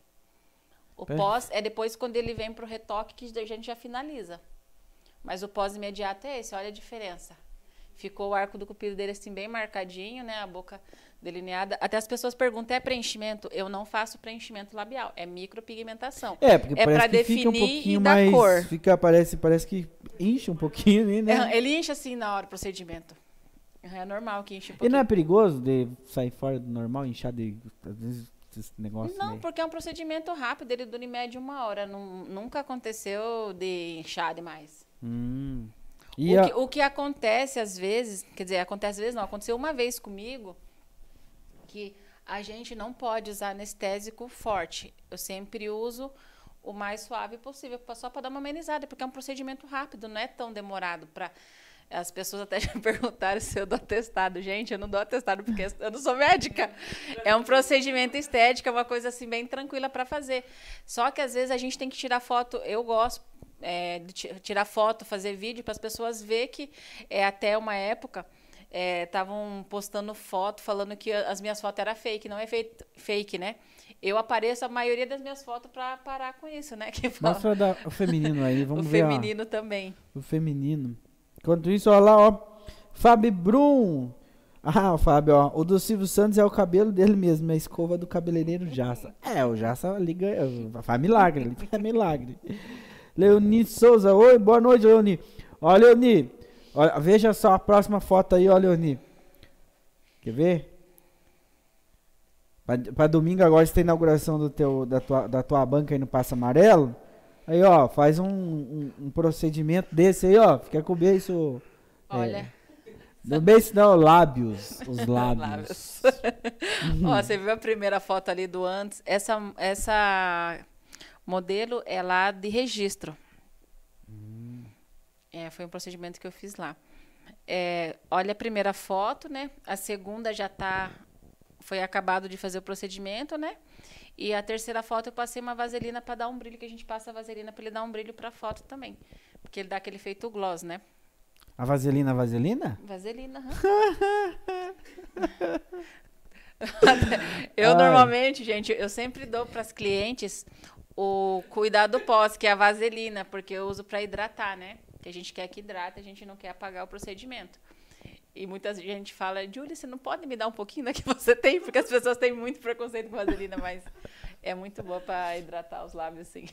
Speaker 2: O pós é depois quando ele vem para o retoque que a gente já finaliza. Mas o pós-imediato é esse, olha a diferença. Ficou o arco do cupido dele assim bem marcadinho, né? A boca delineada. Até as pessoas perguntam, é preenchimento? Eu não faço preenchimento labial, é micropigmentação.
Speaker 1: É, porque é para definir um e dar mais, cor. Fica, parece, parece que incha um pouquinho, né?
Speaker 2: É, ele incha assim na hora do procedimento. É normal que incha um pouquinho.
Speaker 1: E não é perigoso de sair fora do normal, inchar de. Às vezes esse negócio?
Speaker 2: Não, porque é um procedimento rápido, ele dura em média uma hora. nunca aconteceu de inchar demais.
Speaker 1: Hum.
Speaker 2: O, a... que, o, que, acontece às vezes, quer dizer, acontece às vezes não, aconteceu uma vez comigo que a gente não pode usar anestésico forte. Eu sempre uso o mais suave possível, só para dar uma amenizada, porque é um procedimento rápido, não é tão demorado para as pessoas até já perguntaram se eu dou atestado. Gente, eu não dou atestado porque eu não sou médica. É um procedimento estético, é uma coisa assim bem tranquila para fazer. Só que às vezes a gente tem que tirar foto. Eu gosto é, de tirar foto, fazer vídeo para as pessoas ver que é, até uma época estavam é, postando foto falando que as minhas fotos eram fake. Não é fake, né? Eu apareço a maioria das minhas fotos para parar com isso, né? Que
Speaker 1: fala... Mostra da, o feminino aí, vamos
Speaker 2: o
Speaker 1: ver.
Speaker 2: O feminino ó. também.
Speaker 1: O feminino. Enquanto isso, olha lá, ó. Fábio Brum. Ah, o Fábio, ó. O do Silvio Santos é o cabelo dele mesmo, é a escova do cabeleireiro Jassa. É, o Jassa liga, faz milagre, ele faz milagre. Leoni Souza, oi, boa noite, Leoni. Ó, Leoni, ó, veja só a próxima foto aí, ó, Leoni. Quer ver? Para domingo agora você tem inauguração do teu, da, tua, da tua banca aí no Passo Amarelo. Aí, ó, faz um, um, um, procedimento desse aí, ó. Fica com o beijo.
Speaker 2: É, Olha. É,
Speaker 1: no beijo não, lábios. Os lábios.
Speaker 2: uhum. Ó, você viu a primeira foto ali do antes? Essa, essa modelo é lá de registro. É, foi um procedimento que eu fiz lá. É, olha a primeira foto, né? A segunda já tá. Foi acabado de fazer o procedimento, né? E a terceira foto eu passei uma vaselina para dar um brilho, que a gente passa a vaselina para ele dar um brilho para a foto também. Porque ele dá aquele efeito gloss, né?
Speaker 1: A vaselina, a vaselina?
Speaker 2: Vaselina, Eu Ai. normalmente, gente, eu sempre dou para as clientes o cuidado pós, que é a vaselina, porque eu uso para hidratar, né? Que a gente quer que hidrate, a gente não quer apagar o procedimento. E muita gente fala, Júlia, você não pode me dar um pouquinho da que você tem? Porque as pessoas têm muito preconceito com vaselina, mas é muito boa para hidratar os lábios, assim.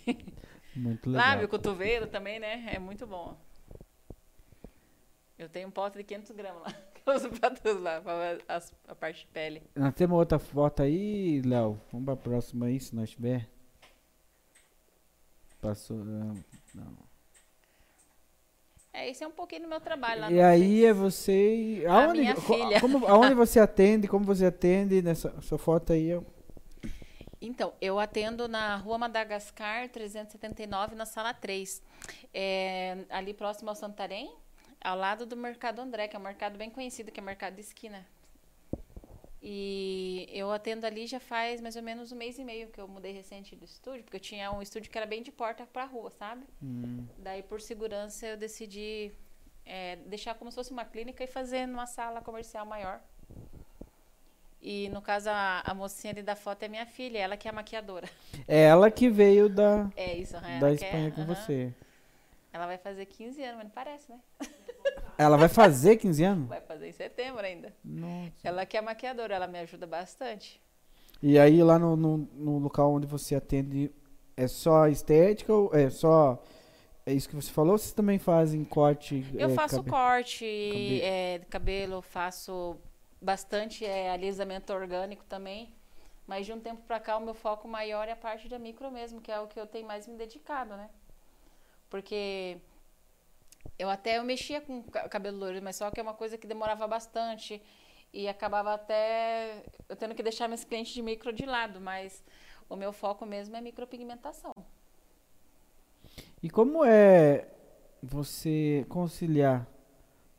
Speaker 1: Muito legal.
Speaker 2: Lábio, cotovelo também, né? É muito bom. Eu tenho um pote de 500 gramas lá, que eu uso para tudo lá, para a, a parte de pele.
Speaker 1: Nós temos outra foto aí, Léo. Vamos para a próxima aí, se nós tiver. Passou. Não.
Speaker 2: É, esse é um pouquinho do meu trabalho lá
Speaker 1: E aí é você. Aonde, minha filha. Como, aonde você atende? Como você atende nessa sua foto aí? Eu...
Speaker 2: Então, eu atendo na Rua Madagascar 379, na sala 3. É, ali próximo ao Santarém, ao lado do Mercado André, que é um mercado bem conhecido, que é o mercado de esquina. E eu atendo ali já faz mais ou menos um mês e meio que eu mudei recente do estúdio, porque eu tinha um estúdio que era bem de porta para rua, sabe?
Speaker 1: Hum.
Speaker 2: Daí, por segurança, eu decidi é, deixar como se fosse uma clínica e fazer numa sala comercial maior. E no caso, a, a mocinha ali da foto é minha filha, ela que é a maquiadora.
Speaker 1: É ela que veio da,
Speaker 2: é isso,
Speaker 1: da Espanha quer, com uh -huh. você.
Speaker 2: Ela vai fazer 15 anos, mas não parece, né?
Speaker 1: Ela vai fazer 15 anos?
Speaker 2: Vai fazer em setembro ainda.
Speaker 1: Nossa.
Speaker 2: Ela que é maquiadora, ela me ajuda bastante.
Speaker 1: E aí lá no, no, no local onde você atende, é só estética ou é só... É isso que você falou? Vocês também fazem corte?
Speaker 2: Eu
Speaker 1: é,
Speaker 2: faço cabe... corte cabelo. É, cabelo, faço bastante é, alisamento orgânico também. Mas de um tempo para cá o meu foco maior é a parte da micro mesmo, que é o que eu tenho mais me dedicado, né? Porque eu até eu mexia com cabelo loiro, mas só que é uma coisa que demorava bastante e acabava até eu tendo que deixar meus clientes de micro de lado, mas o meu foco mesmo é micropigmentação.
Speaker 1: E como é você conciliar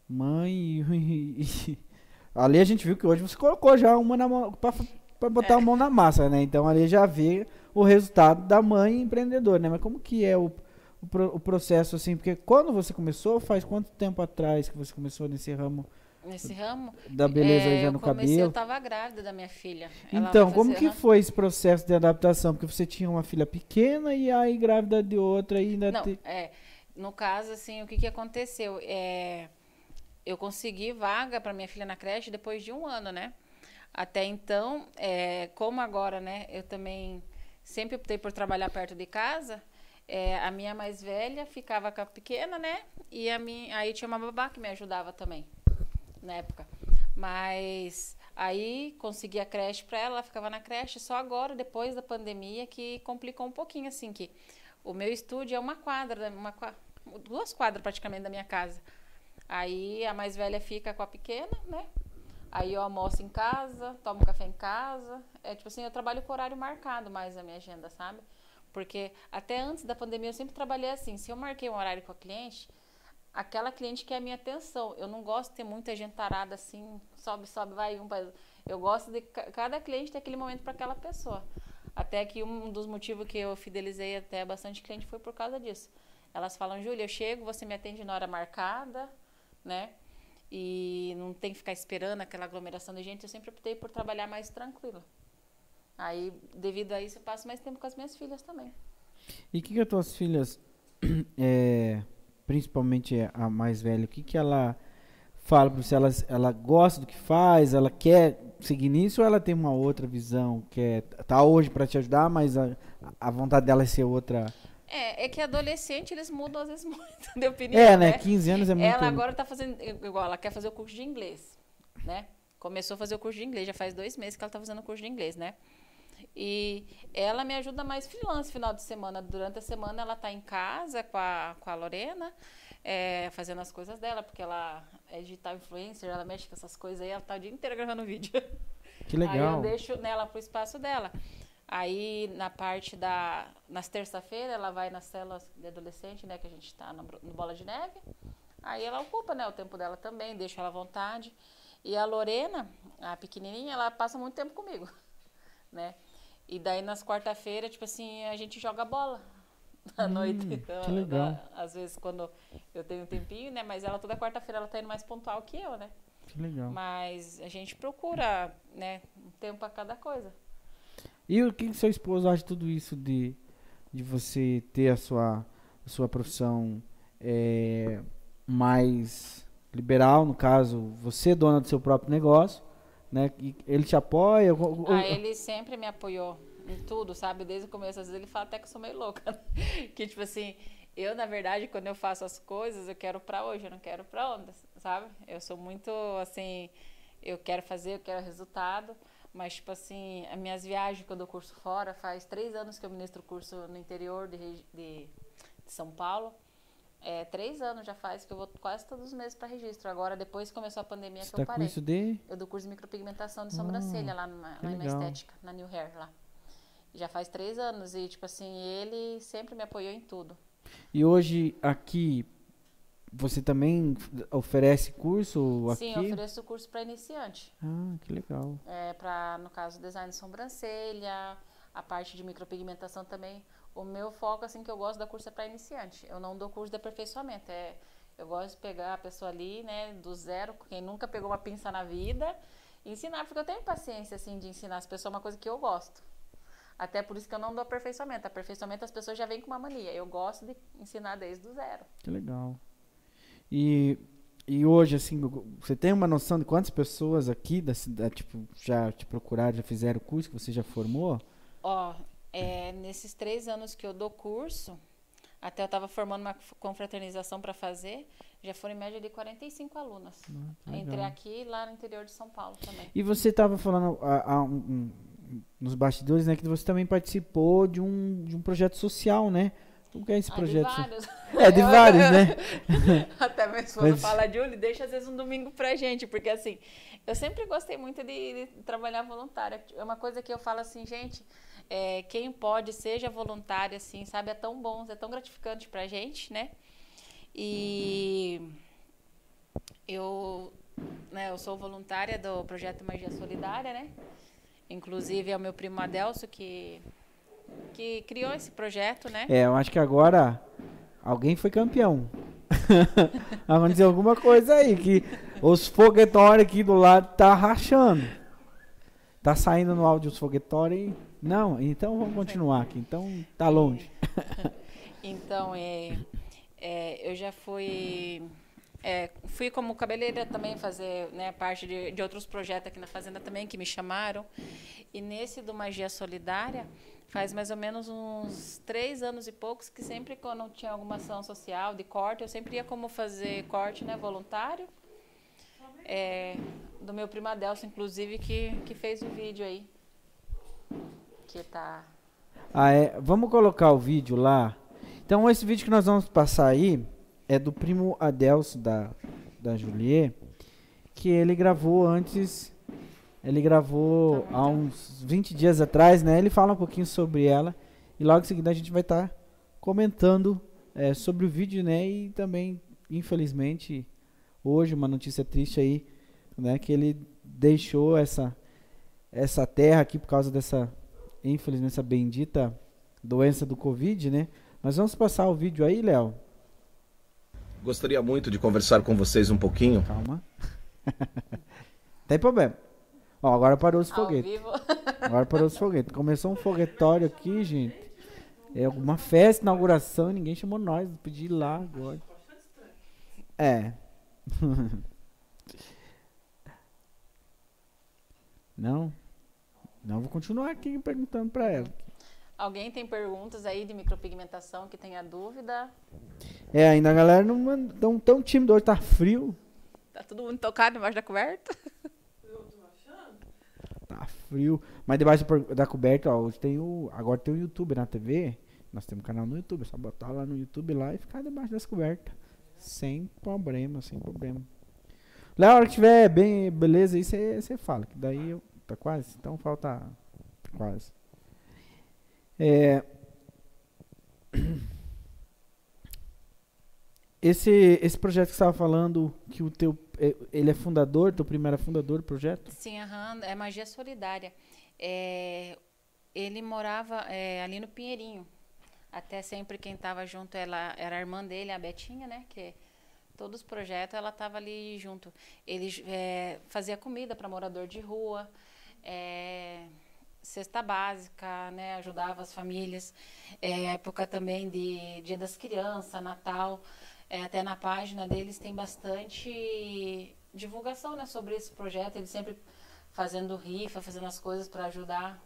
Speaker 1: mãe e, ali a gente viu que hoje você colocou já uma na mão para botar é. a mão na massa, né? Então ali já vê o resultado da mãe empreendedora, né? Mas como que é o o, pro, o, processo, assim? Porque quando você começou, faz quanto tempo atrás que você começou nesse ramo?
Speaker 2: Nesse ramo?
Speaker 1: Da beleza é, já no
Speaker 2: comecei,
Speaker 1: cabelo?
Speaker 2: Eu estava grávida da minha filha.
Speaker 1: Então, como que foi esse processo de adaptação? Porque você tinha uma filha pequena e aí grávida de outra e ainda...
Speaker 2: Não, te... é, no caso, assim, o que, que aconteceu? É, eu consegui vaga para minha filha na creche depois de um ano, né? Até então, é, como agora, né, eu também sempre optei por trabalhar perto de casa, é, a minha mais velha ficava com a pequena, né? E a minha, aí tinha uma babá que me ajudava também, na época. Mas aí consegui a creche para ela, ela ficava na creche. Só agora, depois da pandemia, que complicou um pouquinho, assim, que o meu estúdio é uma quadra, uma, duas quadras praticamente da minha casa. Aí a mais velha fica com a pequena, né? Aí eu almoço em casa, tomo café em casa. É tipo assim, eu trabalho com horário marcado mais na minha agenda, sabe? Porque até antes da pandemia eu sempre trabalhei assim. Se eu marquei um horário com a cliente, aquela cliente quer a minha atenção. Eu não gosto de ter muita gente tarada assim, sobe, sobe, vai um. Eu gosto de cada cliente ter aquele momento para aquela pessoa. Até que um dos motivos que eu fidelizei até bastante cliente foi por causa disso. Elas falam, Júlia, eu chego, você me atende na hora marcada, né? E não tem que ficar esperando aquela aglomeração de gente. Eu sempre optei por trabalhar mais tranquila. Aí, devido a isso, eu passo mais tempo com as minhas filhas também.
Speaker 1: E o que, que as tuas filhas, é, principalmente a mais velha, o que, que ela fala para você? Ela, ela gosta do que faz? Ela quer seguir nisso ou ela tem uma outra visão? Quer tá hoje para te ajudar, mas a, a vontade dela é ser outra...
Speaker 2: É, é que adolescente eles mudam às vezes muito de opinião.
Speaker 1: É, né? né? 15 anos é muito.
Speaker 2: Ela agora tá fazendo. Igual, ela quer fazer o curso de inglês, né? Começou a fazer o curso de inglês, já faz dois meses que ela tá fazendo o curso de inglês, né? E ela me ajuda mais freelance final de semana. Durante a semana ela está em casa com a, com a Lorena, é, fazendo as coisas dela, porque ela é digital influencer, ela mexe com essas coisas aí, ela tá o dia inteiro gravando vídeo.
Speaker 1: Que legal. Aí
Speaker 2: eu deixo nela pro espaço dela. Aí na parte da. Nas terça-feira ela vai nas células de adolescente, né? Que a gente está no, no Bola de Neve. Aí ela ocupa, né, o tempo dela também, deixa ela à vontade. E a Lorena, a pequenininha, ela passa muito tempo comigo, né? E daí nas quarta-feira, tipo assim, a gente joga bola à hum, noite.
Speaker 1: Então, que legal.
Speaker 2: às vezes quando eu tenho um tempinho, né? Mas ela toda quarta-feira ela tá indo mais pontual que eu, né?
Speaker 1: Que legal.
Speaker 2: Mas a gente procura, né, um tempo a cada coisa.
Speaker 1: E o que seu esposo acha de tudo isso de, de você ter a sua, a sua profissão é, mais liberal, no caso, você é dona do seu próprio negócio, né? Ele te apoia?
Speaker 2: Ah, ele sempre me apoiou em tudo, sabe? Desde o começo, às vezes ele fala até que eu sou meio louca. que, tipo assim, eu, na verdade, quando eu faço as coisas, eu quero pra hoje, eu não quero pra ontem, sabe? Eu sou muito, assim, eu quero fazer, eu quero resultado. Mas, tipo assim, as minhas viagens que eu curso fora, faz três anos que eu ministro curso no interior de, de, de São Paulo. É, três anos já faz que eu vou quase todos os meses para registro. Agora, depois que começou a pandemia, Você que tá eu parei.
Speaker 1: Com isso de...
Speaker 2: Eu dou curso de micropigmentação de sobrancelha ah, lá, lá na Estética, na New Hair lá. Já faz três anos e, tipo assim, ele sempre me apoiou em tudo.
Speaker 1: E hoje, aqui, você também oferece curso aqui?
Speaker 2: Sim, eu ofereço curso para iniciante.
Speaker 1: Ah, que legal.
Speaker 2: É, para, no caso, design de sobrancelha, a parte de micropigmentação também o meu foco, assim, que eu gosto da curso é para iniciante. Eu não dou curso de aperfeiçoamento. É, eu gosto de pegar a pessoa ali, né, do zero, quem nunca pegou uma pinça na vida, ensinar, porque eu tenho paciência, assim, de ensinar as pessoas uma coisa que eu gosto. Até por isso que eu não dou aperfeiçoamento. Aperfeiçoamento as pessoas já vêm com uma mania. Eu gosto de ensinar desde o zero.
Speaker 1: Que legal. E, e hoje, assim, você tem uma noção de quantas pessoas aqui da cidade, tipo, já te procuraram, já fizeram o curso que você já formou?
Speaker 2: Ó, é, nesses três anos que eu dou curso, até eu estava formando uma confraternização para fazer, já foram em média de 45 alunas. Ah, entre aqui e lá no interior de São Paulo também.
Speaker 1: E você estava falando há, há um, um, nos bastidores, né, que você também participou de um, de um projeto social, né? O que é esse ah, projeto? De
Speaker 2: vários.
Speaker 1: É, de vários, né?
Speaker 2: Até meu esposo Mas... fala, Julie, deixa às vezes um domingo pra gente, porque assim, eu sempre gostei muito de, de trabalhar voluntária. É uma coisa que eu falo assim, gente, é, quem pode, seja voluntário, assim, sabe? É tão bom, é tão gratificante pra gente, né? E eu, né, eu sou voluntária do projeto Magia Solidária, né? Inclusive é o meu primo Adelso que, que criou esse projeto, né?
Speaker 1: É, eu acho que agora alguém foi campeão. Dizer alguma coisa aí, que os foguetórios aqui do lado tá rachando. Tá saindo no áudio os foguetórios Não, então vamos continuar aqui. Então tá longe.
Speaker 2: então, é, é, eu já fui é, fui como cabeleireira também fazer né, parte de, de outros projetos aqui na Fazenda também que me chamaram. E nesse do Magia Solidária, faz mais ou menos uns três anos e poucos que sempre quando tinha alguma ação social de corte, eu sempre ia como fazer corte né, voluntário. É, do meu primo Adelso, inclusive, que, que fez o vídeo aí. Que tá.
Speaker 1: Ah, é. Vamos colocar o vídeo lá. Então, esse vídeo que nós vamos passar aí é do primo Adelso da, da Juliet, que ele gravou antes. Ele gravou há uns 20 dias atrás, né? Ele fala um pouquinho sobre ela. E logo em seguida a gente vai estar tá comentando é, sobre o vídeo, né? E também, infelizmente, hoje uma notícia triste aí, né? Que ele deixou essa, essa terra aqui por causa dessa, infelizmente, essa bendita doença do Covid, né? Mas vamos passar o vídeo aí, Léo.
Speaker 3: Gostaria muito de conversar com vocês um pouquinho.
Speaker 1: Calma. Tem problema. Ó, agora parou os foguetes. Agora parou os foguetes. Começou um foguetório aqui, gente. É alguma festa, inauguração, e ninguém chamou nós. Pedi ir lá agora. É. Não? Não, vou continuar aqui perguntando pra ela.
Speaker 2: Alguém tem perguntas aí de micropigmentação que tenha dúvida?
Speaker 1: É, ainda a galera não tão, tão tímido hoje, tá frio.
Speaker 2: Tá todo mundo tocado embaixo da coberta?
Speaker 1: Eu tô achando. Tá frio. Mas debaixo da coberta, ó, hoje tem o. Agora tem o YouTube na TV. Nós temos um canal no YouTube, é só botar lá no YouTube lá e ficar debaixo das cobertas. Sem problema, sem problema. Léo, a hora que tiver bem, beleza, aí você fala. Que daí eu, tá quase. Então falta quase. É, esse, esse projeto que você estava falando, que o teu, é, ele é fundador, teu primeiro é fundador do projeto?
Speaker 2: Sim, uhum, é Magia Solidária. É, ele morava é, ali no Pinheirinho. Até sempre quem estava junto ela, era a irmã dele, a Betinha, né? Que todos os projetos ela estava ali junto. Ele é, fazia comida para morador de rua. É, cesta básica, né, ajudava as famílias. É época também de Dia das Crianças, Natal. É, até na página deles tem bastante divulgação né, sobre esse projeto. Ele sempre fazendo rifa, fazendo as coisas para ajudar.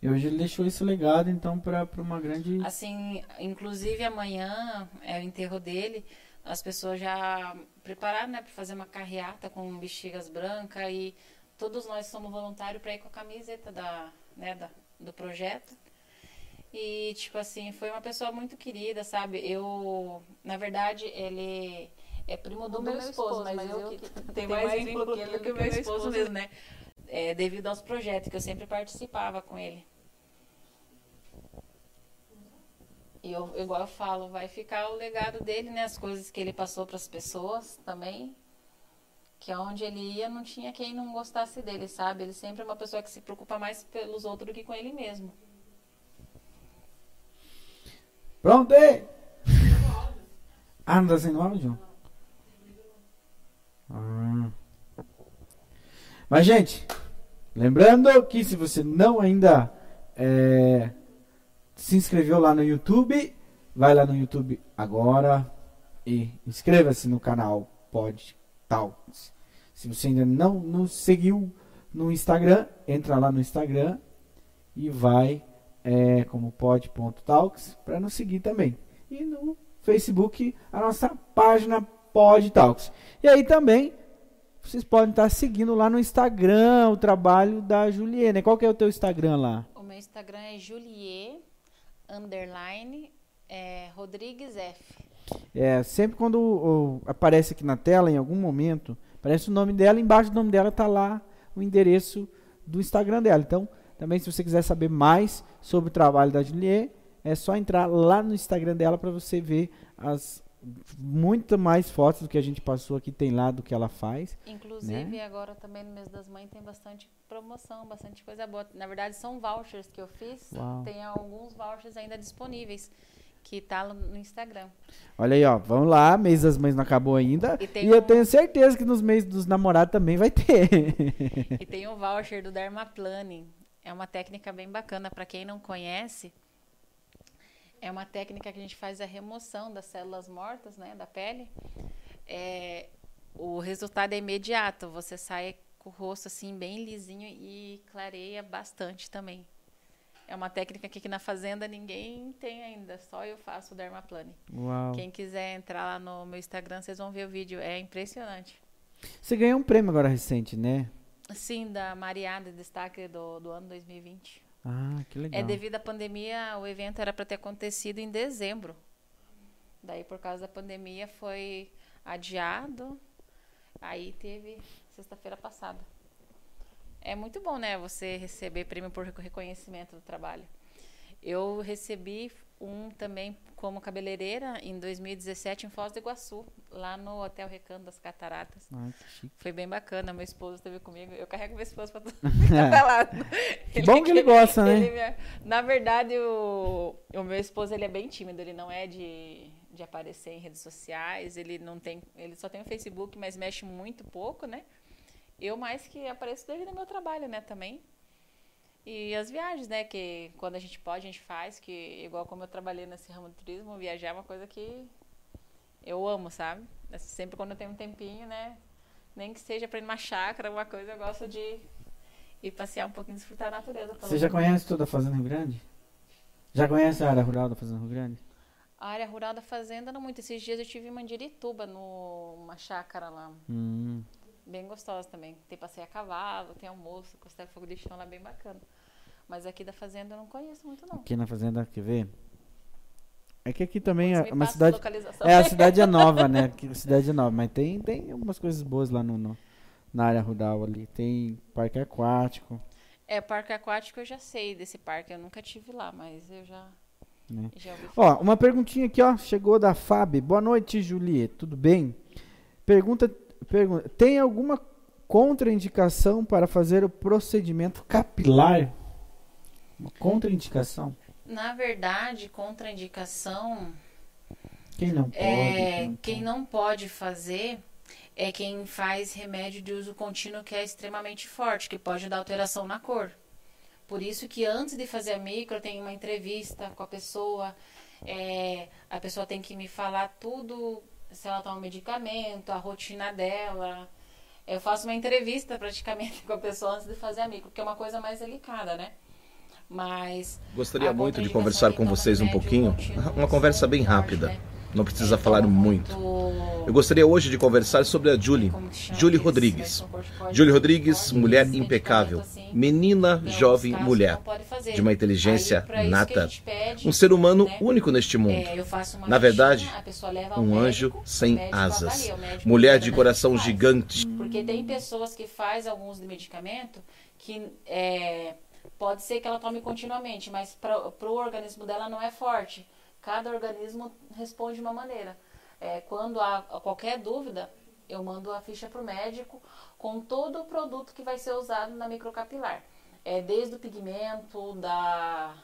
Speaker 1: E hoje ele deixou isso legado, então, para uma grande.
Speaker 2: Assim, inclusive amanhã é o enterro dele. As pessoas já prepararam né, para fazer uma carreata com bexigas brancas e todos nós somos voluntários para ir com a camiseta da, né, da, do projeto. E, tipo assim, foi uma pessoa muito querida, sabe? Eu, na verdade, ele é primo do, do meu, meu esposo, mas, mas eu, que tenho mais vínculo que ele que o meu esposo mesmo, né? É, devido aos projetos que eu sempre participava com ele. E eu, igual eu falo, vai ficar o legado dele, né? As coisas que ele passou para as pessoas também que aonde ele ia não tinha quem não gostasse dele, sabe? Ele sempre é uma pessoa que se preocupa mais pelos outros do que com ele mesmo.
Speaker 1: Pronto! Ah, não tá sendo áudio? Ah. Mas, gente, lembrando que se você não ainda é, se inscreveu lá no YouTube, vai lá no YouTube agora e inscreva-se no canal Pod Talks. Se você ainda não nos seguiu no Instagram, entra lá no Instagram e vai é, como pod.talks para nos seguir também. E no Facebook, a nossa página Pod Talks. E aí também vocês podem estar seguindo lá no Instagram o trabalho da Juliene. Qual que é o teu Instagram lá?
Speaker 2: O meu Instagram é Julie é.
Speaker 1: É, sempre quando o, aparece aqui na tela, em algum momento, aparece o nome dela, embaixo do nome dela tá lá o endereço do Instagram dela. Então, também se você quiser saber mais sobre o trabalho da Julie, é só entrar lá no Instagram dela para você ver as muito mais fotos do que a gente passou aqui tem lá do que ela faz.
Speaker 2: Inclusive né? agora também no mês das mães tem bastante promoção, bastante coisa boa. Na verdade são vouchers que eu fiz. Uau. Tem alguns vouchers ainda disponíveis que tá no Instagram.
Speaker 1: Olha aí, ó, vamos lá, mês das mães não acabou ainda. E, e um... eu tenho certeza que nos meses dos namorados também vai ter.
Speaker 2: e tem um voucher do Dermaplaning. É uma técnica bem bacana para quem não conhece. É uma técnica que a gente faz a remoção das células mortas, né, da pele. É, o resultado é imediato. Você sai com o rosto assim bem lisinho e clareia bastante também. É uma técnica que aqui na fazenda ninguém tem ainda, só eu faço o Dermaplane. Uau. Quem quiser entrar lá no meu Instagram, vocês vão ver o vídeo, é impressionante.
Speaker 1: Você ganhou um prêmio agora recente, né?
Speaker 2: Sim, da Mariada Destaque do, do ano 2020.
Speaker 1: Ah, que legal.
Speaker 2: É devido à pandemia, o evento era para ter acontecido em dezembro. Daí, por causa da pandemia, foi adiado. Aí teve sexta-feira passada. É muito bom, né? Você receber prêmio por reconhecimento do trabalho. Eu recebi um também como cabeleireira em 2017 em Foz do Iguaçu, lá no Hotel Recanto das Cataratas.
Speaker 1: Ai.
Speaker 2: Foi bem bacana, meu esposo esteve comigo. Eu carrego meu esposo para todo
Speaker 1: Que bom que ele gosta, né? Ele,
Speaker 2: na verdade, o, o meu esposo ele é bem tímido, ele não é de, de aparecer em redes sociais, ele não tem, ele só tem o Facebook, mas mexe muito pouco, né? Eu mais que apareço devido ao meu trabalho, né, também. E as viagens, né, que quando a gente pode, a gente faz, que igual como eu trabalhei nesse ramo do turismo, viajar é uma coisa que eu amo, sabe? Assim, sempre quando eu tenho um tempinho, né, nem que seja para ir numa chácara, alguma coisa, eu gosto de ir passear um pouquinho, desfrutar a natureza.
Speaker 1: Você já conhece toda a Fazenda Rio Grande? Já conhece a área rural da Fazenda Rio Grande?
Speaker 2: A área rural da fazenda não muito. Esses dias eu tive em Mandirituba, numa chácara lá.
Speaker 1: Hum
Speaker 2: bem gostosa também. Tem passeio a cavalo, tem almoço, costela de fogo de chão lá bem bacana. Mas aqui da fazenda eu não conheço muito não.
Speaker 1: Aqui na fazenda, quer ver? É que aqui também é uma cidade. É, a cidade é nova, né? Aqui, a cidade é nova, mas tem, tem algumas coisas boas lá no, no, na área rural ali. Tem parque aquático.
Speaker 2: É, parque aquático eu já sei desse parque, eu nunca tive lá, mas eu já.
Speaker 1: Né? já ó, uma perguntinha aqui, ó. Chegou da Fábio. Boa noite, Julie. Tudo bem? Pergunta Pergunta: tem alguma contraindicação para fazer o procedimento capilar? Uma contraindicação?
Speaker 2: Na verdade, contraindicação.
Speaker 1: Quem não pode? É,
Speaker 2: quem, não quem pode. não pode fazer é quem faz remédio de uso contínuo que é extremamente forte, que pode dar alteração na cor. Por isso que antes de fazer a micro, tem uma entrevista com a pessoa, é, a pessoa tem que me falar tudo se ela toma medicamento, a rotina dela. Eu faço uma entrevista praticamente com a pessoa antes de fazer a micro, porque é uma coisa mais delicada, né? Mas.
Speaker 3: Gostaria muito de conversar com vocês um pouquinho. Uma conversa bem rápida. Né? Não precisa falar muito. Eu gostaria hoje de conversar sobre a Julie, Julie Rodrigues. Julie Rodrigues, mulher impecável, assim, menina, jovem, mulher, de uma inteligência nata, um ser humano né? único neste mundo. É, Na verdade, um anjo sem asas, mulher de coração gigante.
Speaker 2: Porque tem pessoas que fazem alguns de medicamento que é, pode ser que ela tome continuamente, mas para o organismo dela não é forte. Cada organismo responde de uma maneira. É, quando há qualquer dúvida, eu mando a ficha para o médico com todo o produto que vai ser usado na microcapilar. É, desde o pigmento, da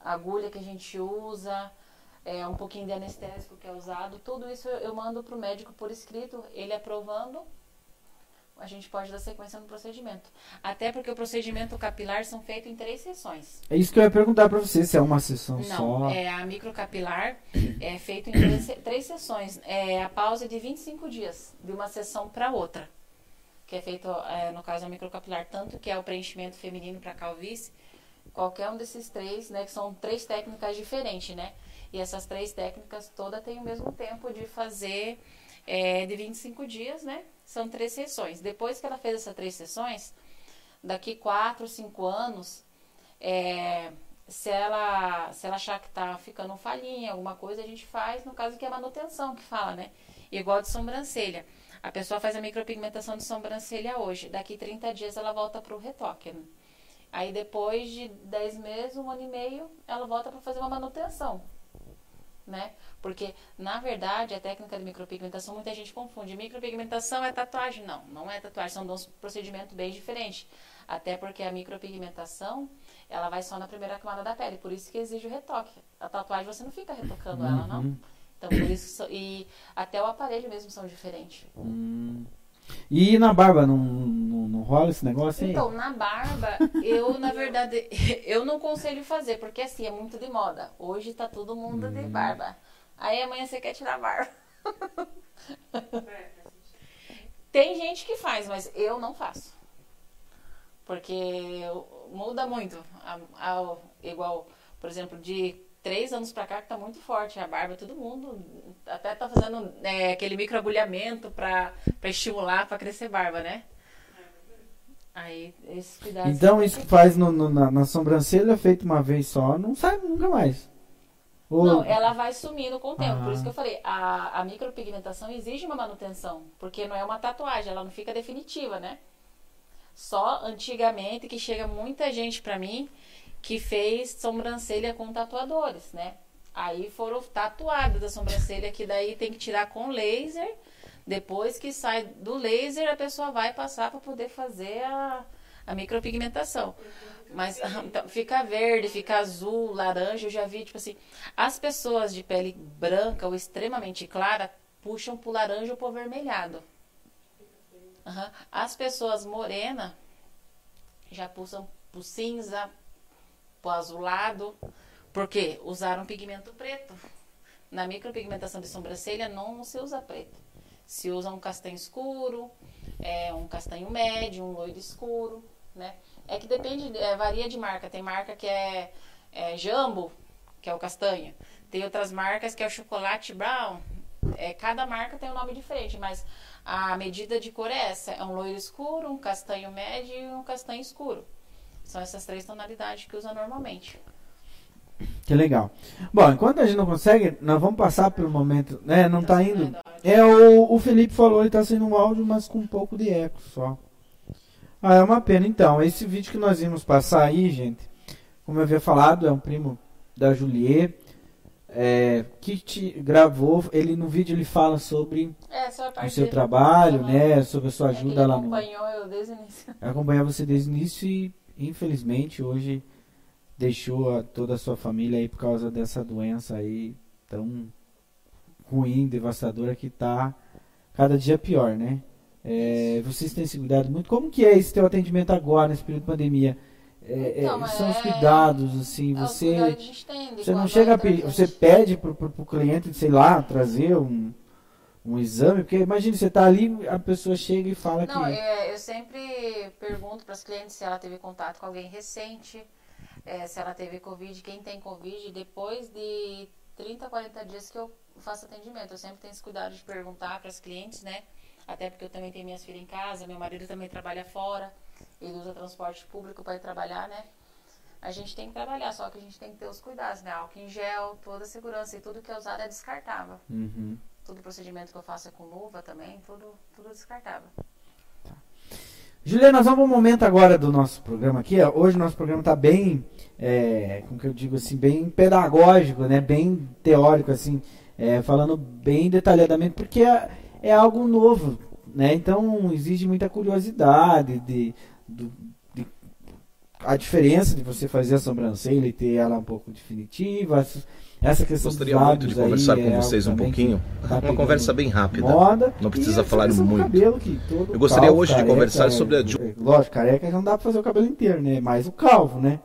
Speaker 2: agulha que a gente usa, é, um pouquinho de anestésico que é usado, tudo isso eu mando para o médico por escrito, ele aprovando, a gente pode dar sequência no procedimento. Até porque o procedimento capilar são feitos em três sessões.
Speaker 1: É isso que eu ia perguntar para você, se é uma sessão
Speaker 2: Não,
Speaker 1: só.
Speaker 2: Não, é, a microcapilar é feito em três, três sessões. É a pausa de 25 dias, de uma sessão para outra. Que é feito, é, no caso, a microcapilar, tanto que é o preenchimento feminino para calvície, qualquer um desses três, né, que são três técnicas diferentes, né? E essas três técnicas todas têm o mesmo tempo de fazer é, de 25 dias, né? São três sessões. Depois que ela fez essas três sessões, daqui quatro, cinco anos, é, se ela se ela achar que tá ficando falhinha, alguma coisa, a gente faz, no caso que é manutenção que fala, né? Igual de sobrancelha. A pessoa faz a micropigmentação de sobrancelha hoje, daqui 30 dias ela volta para o retoque. Né? Aí depois de 10 meses, um ano e meio, ela volta para fazer uma manutenção né? Porque, na verdade, a técnica de micropigmentação, muita gente confunde. Micropigmentação é tatuagem. Não, não é tatuagem, são dois procedimentos bem diferentes. Até porque a micropigmentação, ela vai só na primeira camada da pele, por isso que exige o retoque. A tatuagem você não fica retocando uhum. ela, não. Uhum. Então, por isso, e até o aparelho mesmo são diferentes.
Speaker 1: Hum. E na barba, não, não, não, rola esse negócio aí?
Speaker 2: Então, na barba, eu, na verdade, eu não conselho fazer, porque assim, é muito de moda. Hoje tá todo mundo hum. de barba. Aí amanhã você quer tirar a barba. Tem gente que faz, mas eu não faço. Porque muda muito. A, a, igual, por exemplo, de três anos pra cá que tá muito forte a barba, todo mundo até tá fazendo é, aquele microagulhamento pra, pra estimular pra crescer barba, né? Aí, esse cuidado.
Speaker 1: Então, isso que faz no, no, na, na, sobrancelha, feito uma vez só, não sai nunca mais.
Speaker 2: Ou... Não, ela vai sumindo com o tempo. Ah. Por isso que eu falei, a, a micropigmentação exige uma manutenção. Porque não é uma tatuagem, ela não fica definitiva, né? Só antigamente que chega muita gente pra mim que fez sobrancelha com tatuadores, né? Aí foram tatuadas a sobrancelha, que daí tem que tirar com laser. Depois que sai do laser, a pessoa vai passar para poder fazer a, a micropigmentação. Mas então, fica verde, fica azul, laranja. Eu já vi, tipo assim, as pessoas de pele branca ou extremamente clara puxam pro laranja ou pro avermelhado. Uhum. As pessoas morena já puxam pro cinza, pro azulado, porque usaram pigmento preto. Na micropigmentação de sobrancelha não se usa preto. Se usa um castanho escuro, é, um castanho médio, um loiro escuro, né? É que depende, é, varia de marca. Tem marca que é, é Jumbo, que é o castanho. Tem outras marcas que é o chocolate brown. É, cada marca tem um nome diferente, mas a medida de cor é essa. É um loiro escuro, um castanho médio e um castanho escuro. São essas três tonalidades que usa normalmente.
Speaker 1: Que legal. Bom, enquanto a gente não consegue, nós vamos passar pelo momento, né? Não tá, tá indo. É o, o Felipe falou, ele tá sendo um áudio, mas com um pouco de eco só. Ah, é uma pena. Então, esse vídeo que nós vimos passar aí, gente, como eu havia falado, é um primo da Juliet, é, que te gravou. Ele no vídeo ele fala sobre
Speaker 2: é,
Speaker 1: o seu trabalho, né? Sobre a sua é ajuda
Speaker 2: é
Speaker 1: lá
Speaker 2: no. Acompanhou eu desde o início.
Speaker 1: Acompanhar você desde o início e infelizmente hoje deixou a, toda a sua família aí por causa dessa doença aí tão ruim, devastadora que está cada dia pior, né? É, vocês têm se cuidado muito. Como que é esse teu atendimento agora nesse período de pandemia? É, é então, são os é cuidados, assim, você, você não chega a pedir, você pede pro, pro, pro cliente, sei lá, trazer um, um exame, porque imagine, você está ali, a pessoa chega e fala
Speaker 2: não,
Speaker 1: que...
Speaker 2: É, eu sempre pergunto para as clientes se ela teve contato com alguém recente, é, se ela teve Covid, quem tem Covid, depois de 30, 40 dias que eu faço atendimento. Eu sempre tenho esse cuidado de perguntar para as clientes, né? Até porque eu também tenho minhas filhas em casa, meu marido também trabalha fora, ele usa transporte público para ir trabalhar, né? A gente tem que trabalhar, só que a gente tem que ter os cuidados, né? Álcool em gel, toda a segurança e tudo que é usado é descartável.
Speaker 1: Uhum.
Speaker 2: Todo procedimento que eu faço é com luva também, tudo, tudo descartável. Tá.
Speaker 1: Juliana, nós vamos um momento agora do nosso programa aqui. Hoje o nosso programa está bem, é, como que eu digo assim, bem pedagógico, né? Bem teórico, assim, é, falando bem detalhadamente, porque é, é, algo novo, né? Então exige muita curiosidade de, de, de a diferença de você fazer a sobrancelha e ter ela um pouco definitiva, essa questão
Speaker 3: Gostaria muito de conversar com é vocês um pouquinho. Tá uma conversa bem rápida. Moda, não precisa falar muito. Eu gostaria calvo, hoje careca, de conversar sobre a
Speaker 1: é, Lógico, careca não dá pra fazer o cabelo inteiro, né? Mas o calvo, né?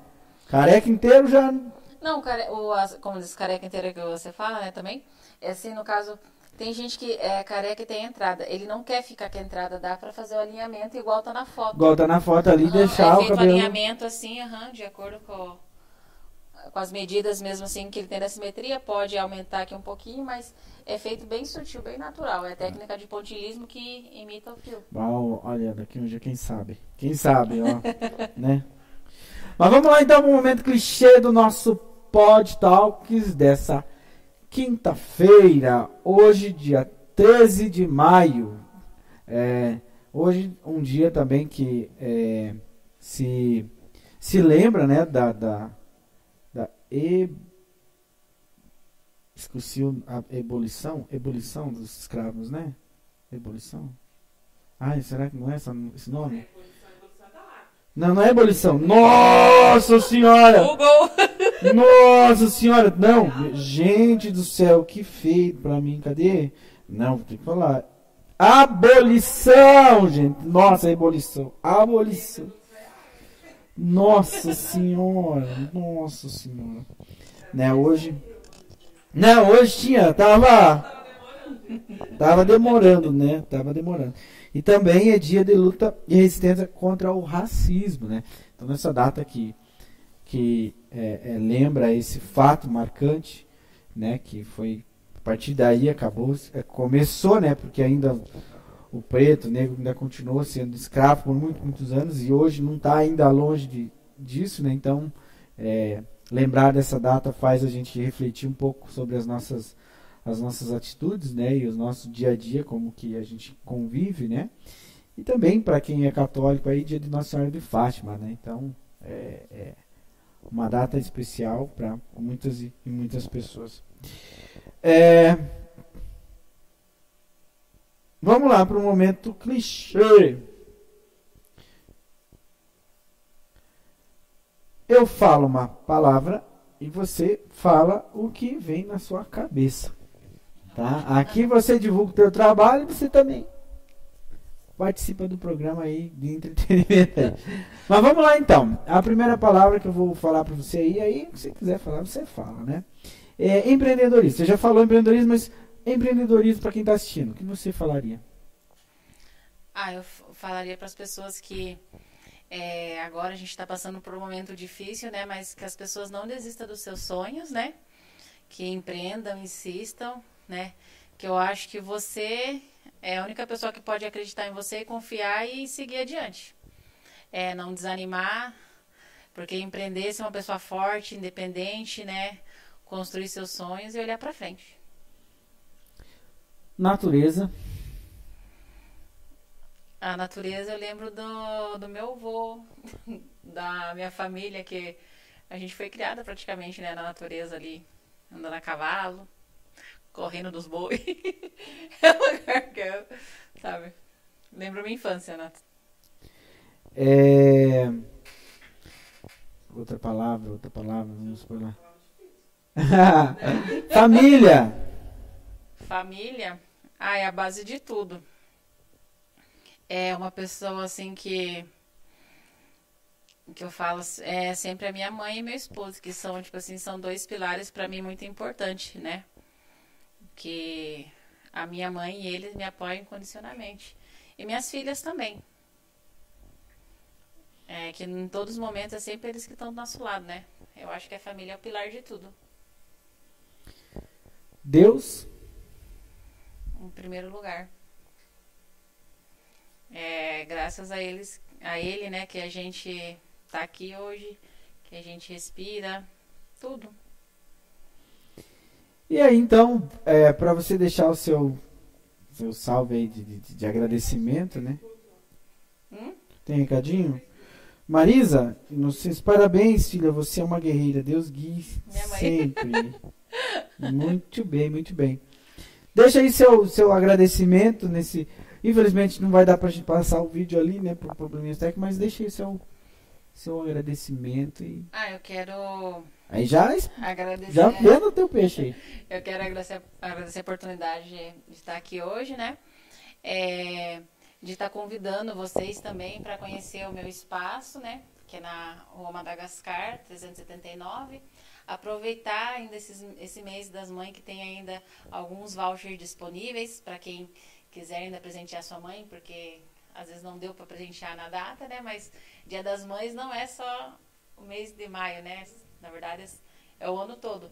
Speaker 1: Careca inteiro já.
Speaker 2: Não, care... o, como diz careca inteiro que você fala, né, também. É assim, no caso, tem gente que é careca e tem entrada. Ele não quer ficar com a entrada, dá pra fazer o alinhamento igual tá na foto.
Speaker 1: Igual tá na foto ali, uhum, deixar o cabelo.
Speaker 2: o alinhamento assim, uhum, de acordo com com as medidas mesmo assim que ele tem da simetria, pode aumentar aqui um pouquinho, mas é feito bem sutil, bem natural. É técnica de pontilismo que imita o fio.
Speaker 1: Uau, olha, daqui um dia quem sabe. Quem sabe, ó. né? Mas vamos lá então pro momento clichê do nosso Pod Talks dessa quinta-feira, hoje, dia 13 de maio. É, hoje, um dia também que é, se, se lembra né, da, da e esqueci a ebulição, ebulição dos escravos, né? Ebulição. Ai, será que não é essa, esse nome? Não, não é ebulição. Nossa senhora! Google! Nossa senhora! Não, gente do céu, que feio pra mim. Cadê? Não, tem que falar. Abolição, gente. Nossa, abolição. Abolição. Nossa senhora, nossa senhora. Né, hoje. Não, hoje tinha, tava. Tava demorando, né? Tava demorando. E também é dia de luta e resistência contra o racismo, né? Então nessa data aqui, que é, é, lembra esse fato marcante, né? Que foi a partir daí acabou, é, começou, né? Porque ainda o preto, o negro ainda continuou sendo escravo por muitos, muitos anos e hoje não está ainda longe de, disso, né? Então, é, lembrar dessa data faz a gente refletir um pouco sobre as nossas as nossas atitudes, né? E o nosso dia a dia, como que a gente convive, né? E também para quem é católico aí, dia de Nossa Senhora de Fátima, né? Então, é, é uma data especial para muitas e muitas pessoas. É, Vamos lá para o momento clichê. Eu falo uma palavra e você fala o que vem na sua cabeça. Tá? Aqui você divulga o teu trabalho e você também participa do programa aí de entretenimento. Mas vamos lá então. A primeira palavra que eu vou falar para você aí, aí se quiser falar, você fala, né? É empreendedorismo. Você já falou empreendedorismo, mas Empreendedorismo para quem está assistindo, o que você falaria?
Speaker 2: Ah, eu falaria para as pessoas que é, agora a gente está passando por um momento difícil, né? Mas que as pessoas não desistam dos seus sonhos, né? Que empreendam, insistam, né? Que eu acho que você é a única pessoa que pode acreditar em você, confiar e seguir adiante. É, não desanimar, porque empreender ser uma pessoa forte, independente, né? Construir seus sonhos e olhar para frente.
Speaker 1: Natureza.
Speaker 2: A natureza eu lembro do, do meu avô, da minha família, que a gente foi criada praticamente né, na natureza ali, andando a cavalo, correndo dos bois. é um lugar que eu, sabe? Lembro minha infância, né?
Speaker 1: É... Outra palavra, outra palavra, vamos por lá. Família.
Speaker 2: Família. Ah, é a base de tudo. É uma pessoa assim que que eu falo é sempre a minha mãe e meu esposo, que são tipo assim, são dois pilares para mim muito importantes, né? Que a minha mãe e eles me apoiam incondicionalmente. E minhas filhas também. É que em todos os momentos é sempre eles que estão do nosso lado, né? Eu acho que a família é o pilar de tudo.
Speaker 1: Deus
Speaker 2: em primeiro lugar. É, graças a eles, a ele, né, que a gente tá aqui hoje, que a gente respira, tudo.
Speaker 1: E aí, então, é, para você deixar o seu, seu salve aí de, de, de agradecimento, né? Hum? Tem recadinho? Marisa, inocência, parabéns, filha. Você é uma guerreira. Deus guie sempre. muito bem, muito bem. Deixa aí seu, seu agradecimento nesse. Infelizmente não vai dar pra gente passar o vídeo ali, né? Por probleminhas técnicos, mas deixa aí seu, seu agradecimento e.
Speaker 2: Ah, eu quero.
Speaker 1: Aí já,
Speaker 2: agradecer,
Speaker 1: já vendo o teu peixe aí.
Speaker 2: Eu quero agradecer, agradecer a oportunidade de estar aqui hoje, né? É, de estar convidando vocês também para conhecer o meu espaço, né? Que é na Rua Madagascar, 379. Aproveitar ainda esses, esse mês das mães que tem ainda alguns vouchers disponíveis para quem quiser ainda presentear sua mãe, porque às vezes não deu para presentear na data, né? Mas Dia das Mães não é só o mês de maio, né? Na verdade, é o ano todo.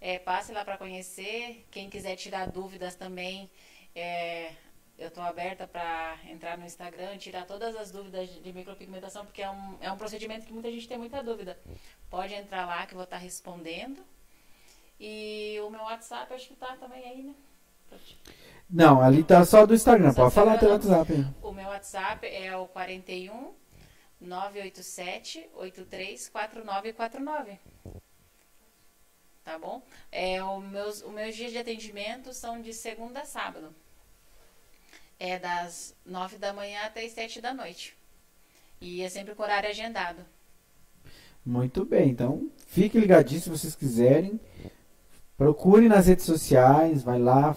Speaker 2: É, passe lá para conhecer. Quem quiser tirar dúvidas também, é, eu estou aberta para entrar no Instagram, tirar todas as dúvidas de micropigmentação, porque é um, é um procedimento que muita gente tem muita dúvida. Pode entrar lá que eu vou estar tá respondendo. E o meu WhatsApp, acho que está também aí, né?
Speaker 1: Não, ali tá só do Instagram. Pode falar teu WhatsApp. Hein?
Speaker 2: O meu WhatsApp é o 41 987 834949. Tá bom? É, o meus, os meus dias de atendimento são de segunda a sábado. É das 9 da manhã até as 7 da noite. E é sempre com horário agendado.
Speaker 1: Muito bem, então fique ligadinho se vocês quiserem. Procure nas redes sociais, vai lá,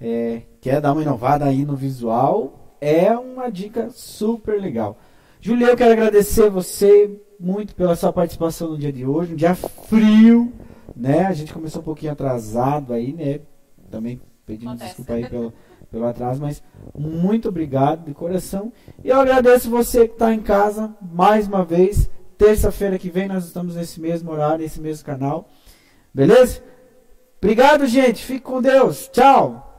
Speaker 1: é, quer dar uma inovada aí no visual, é uma dica super legal. Julia, eu quero agradecer você muito pela sua participação no dia de hoje, um dia frio, né? A gente começou um pouquinho atrasado aí, né? Também pedindo desculpa aí pelo, pelo atraso, mas muito obrigado de coração. E eu agradeço você que está em casa mais uma vez. Terça-feira que vem nós estamos nesse mesmo horário, nesse mesmo canal. Beleza? Obrigado, gente. Fique com Deus. Tchau.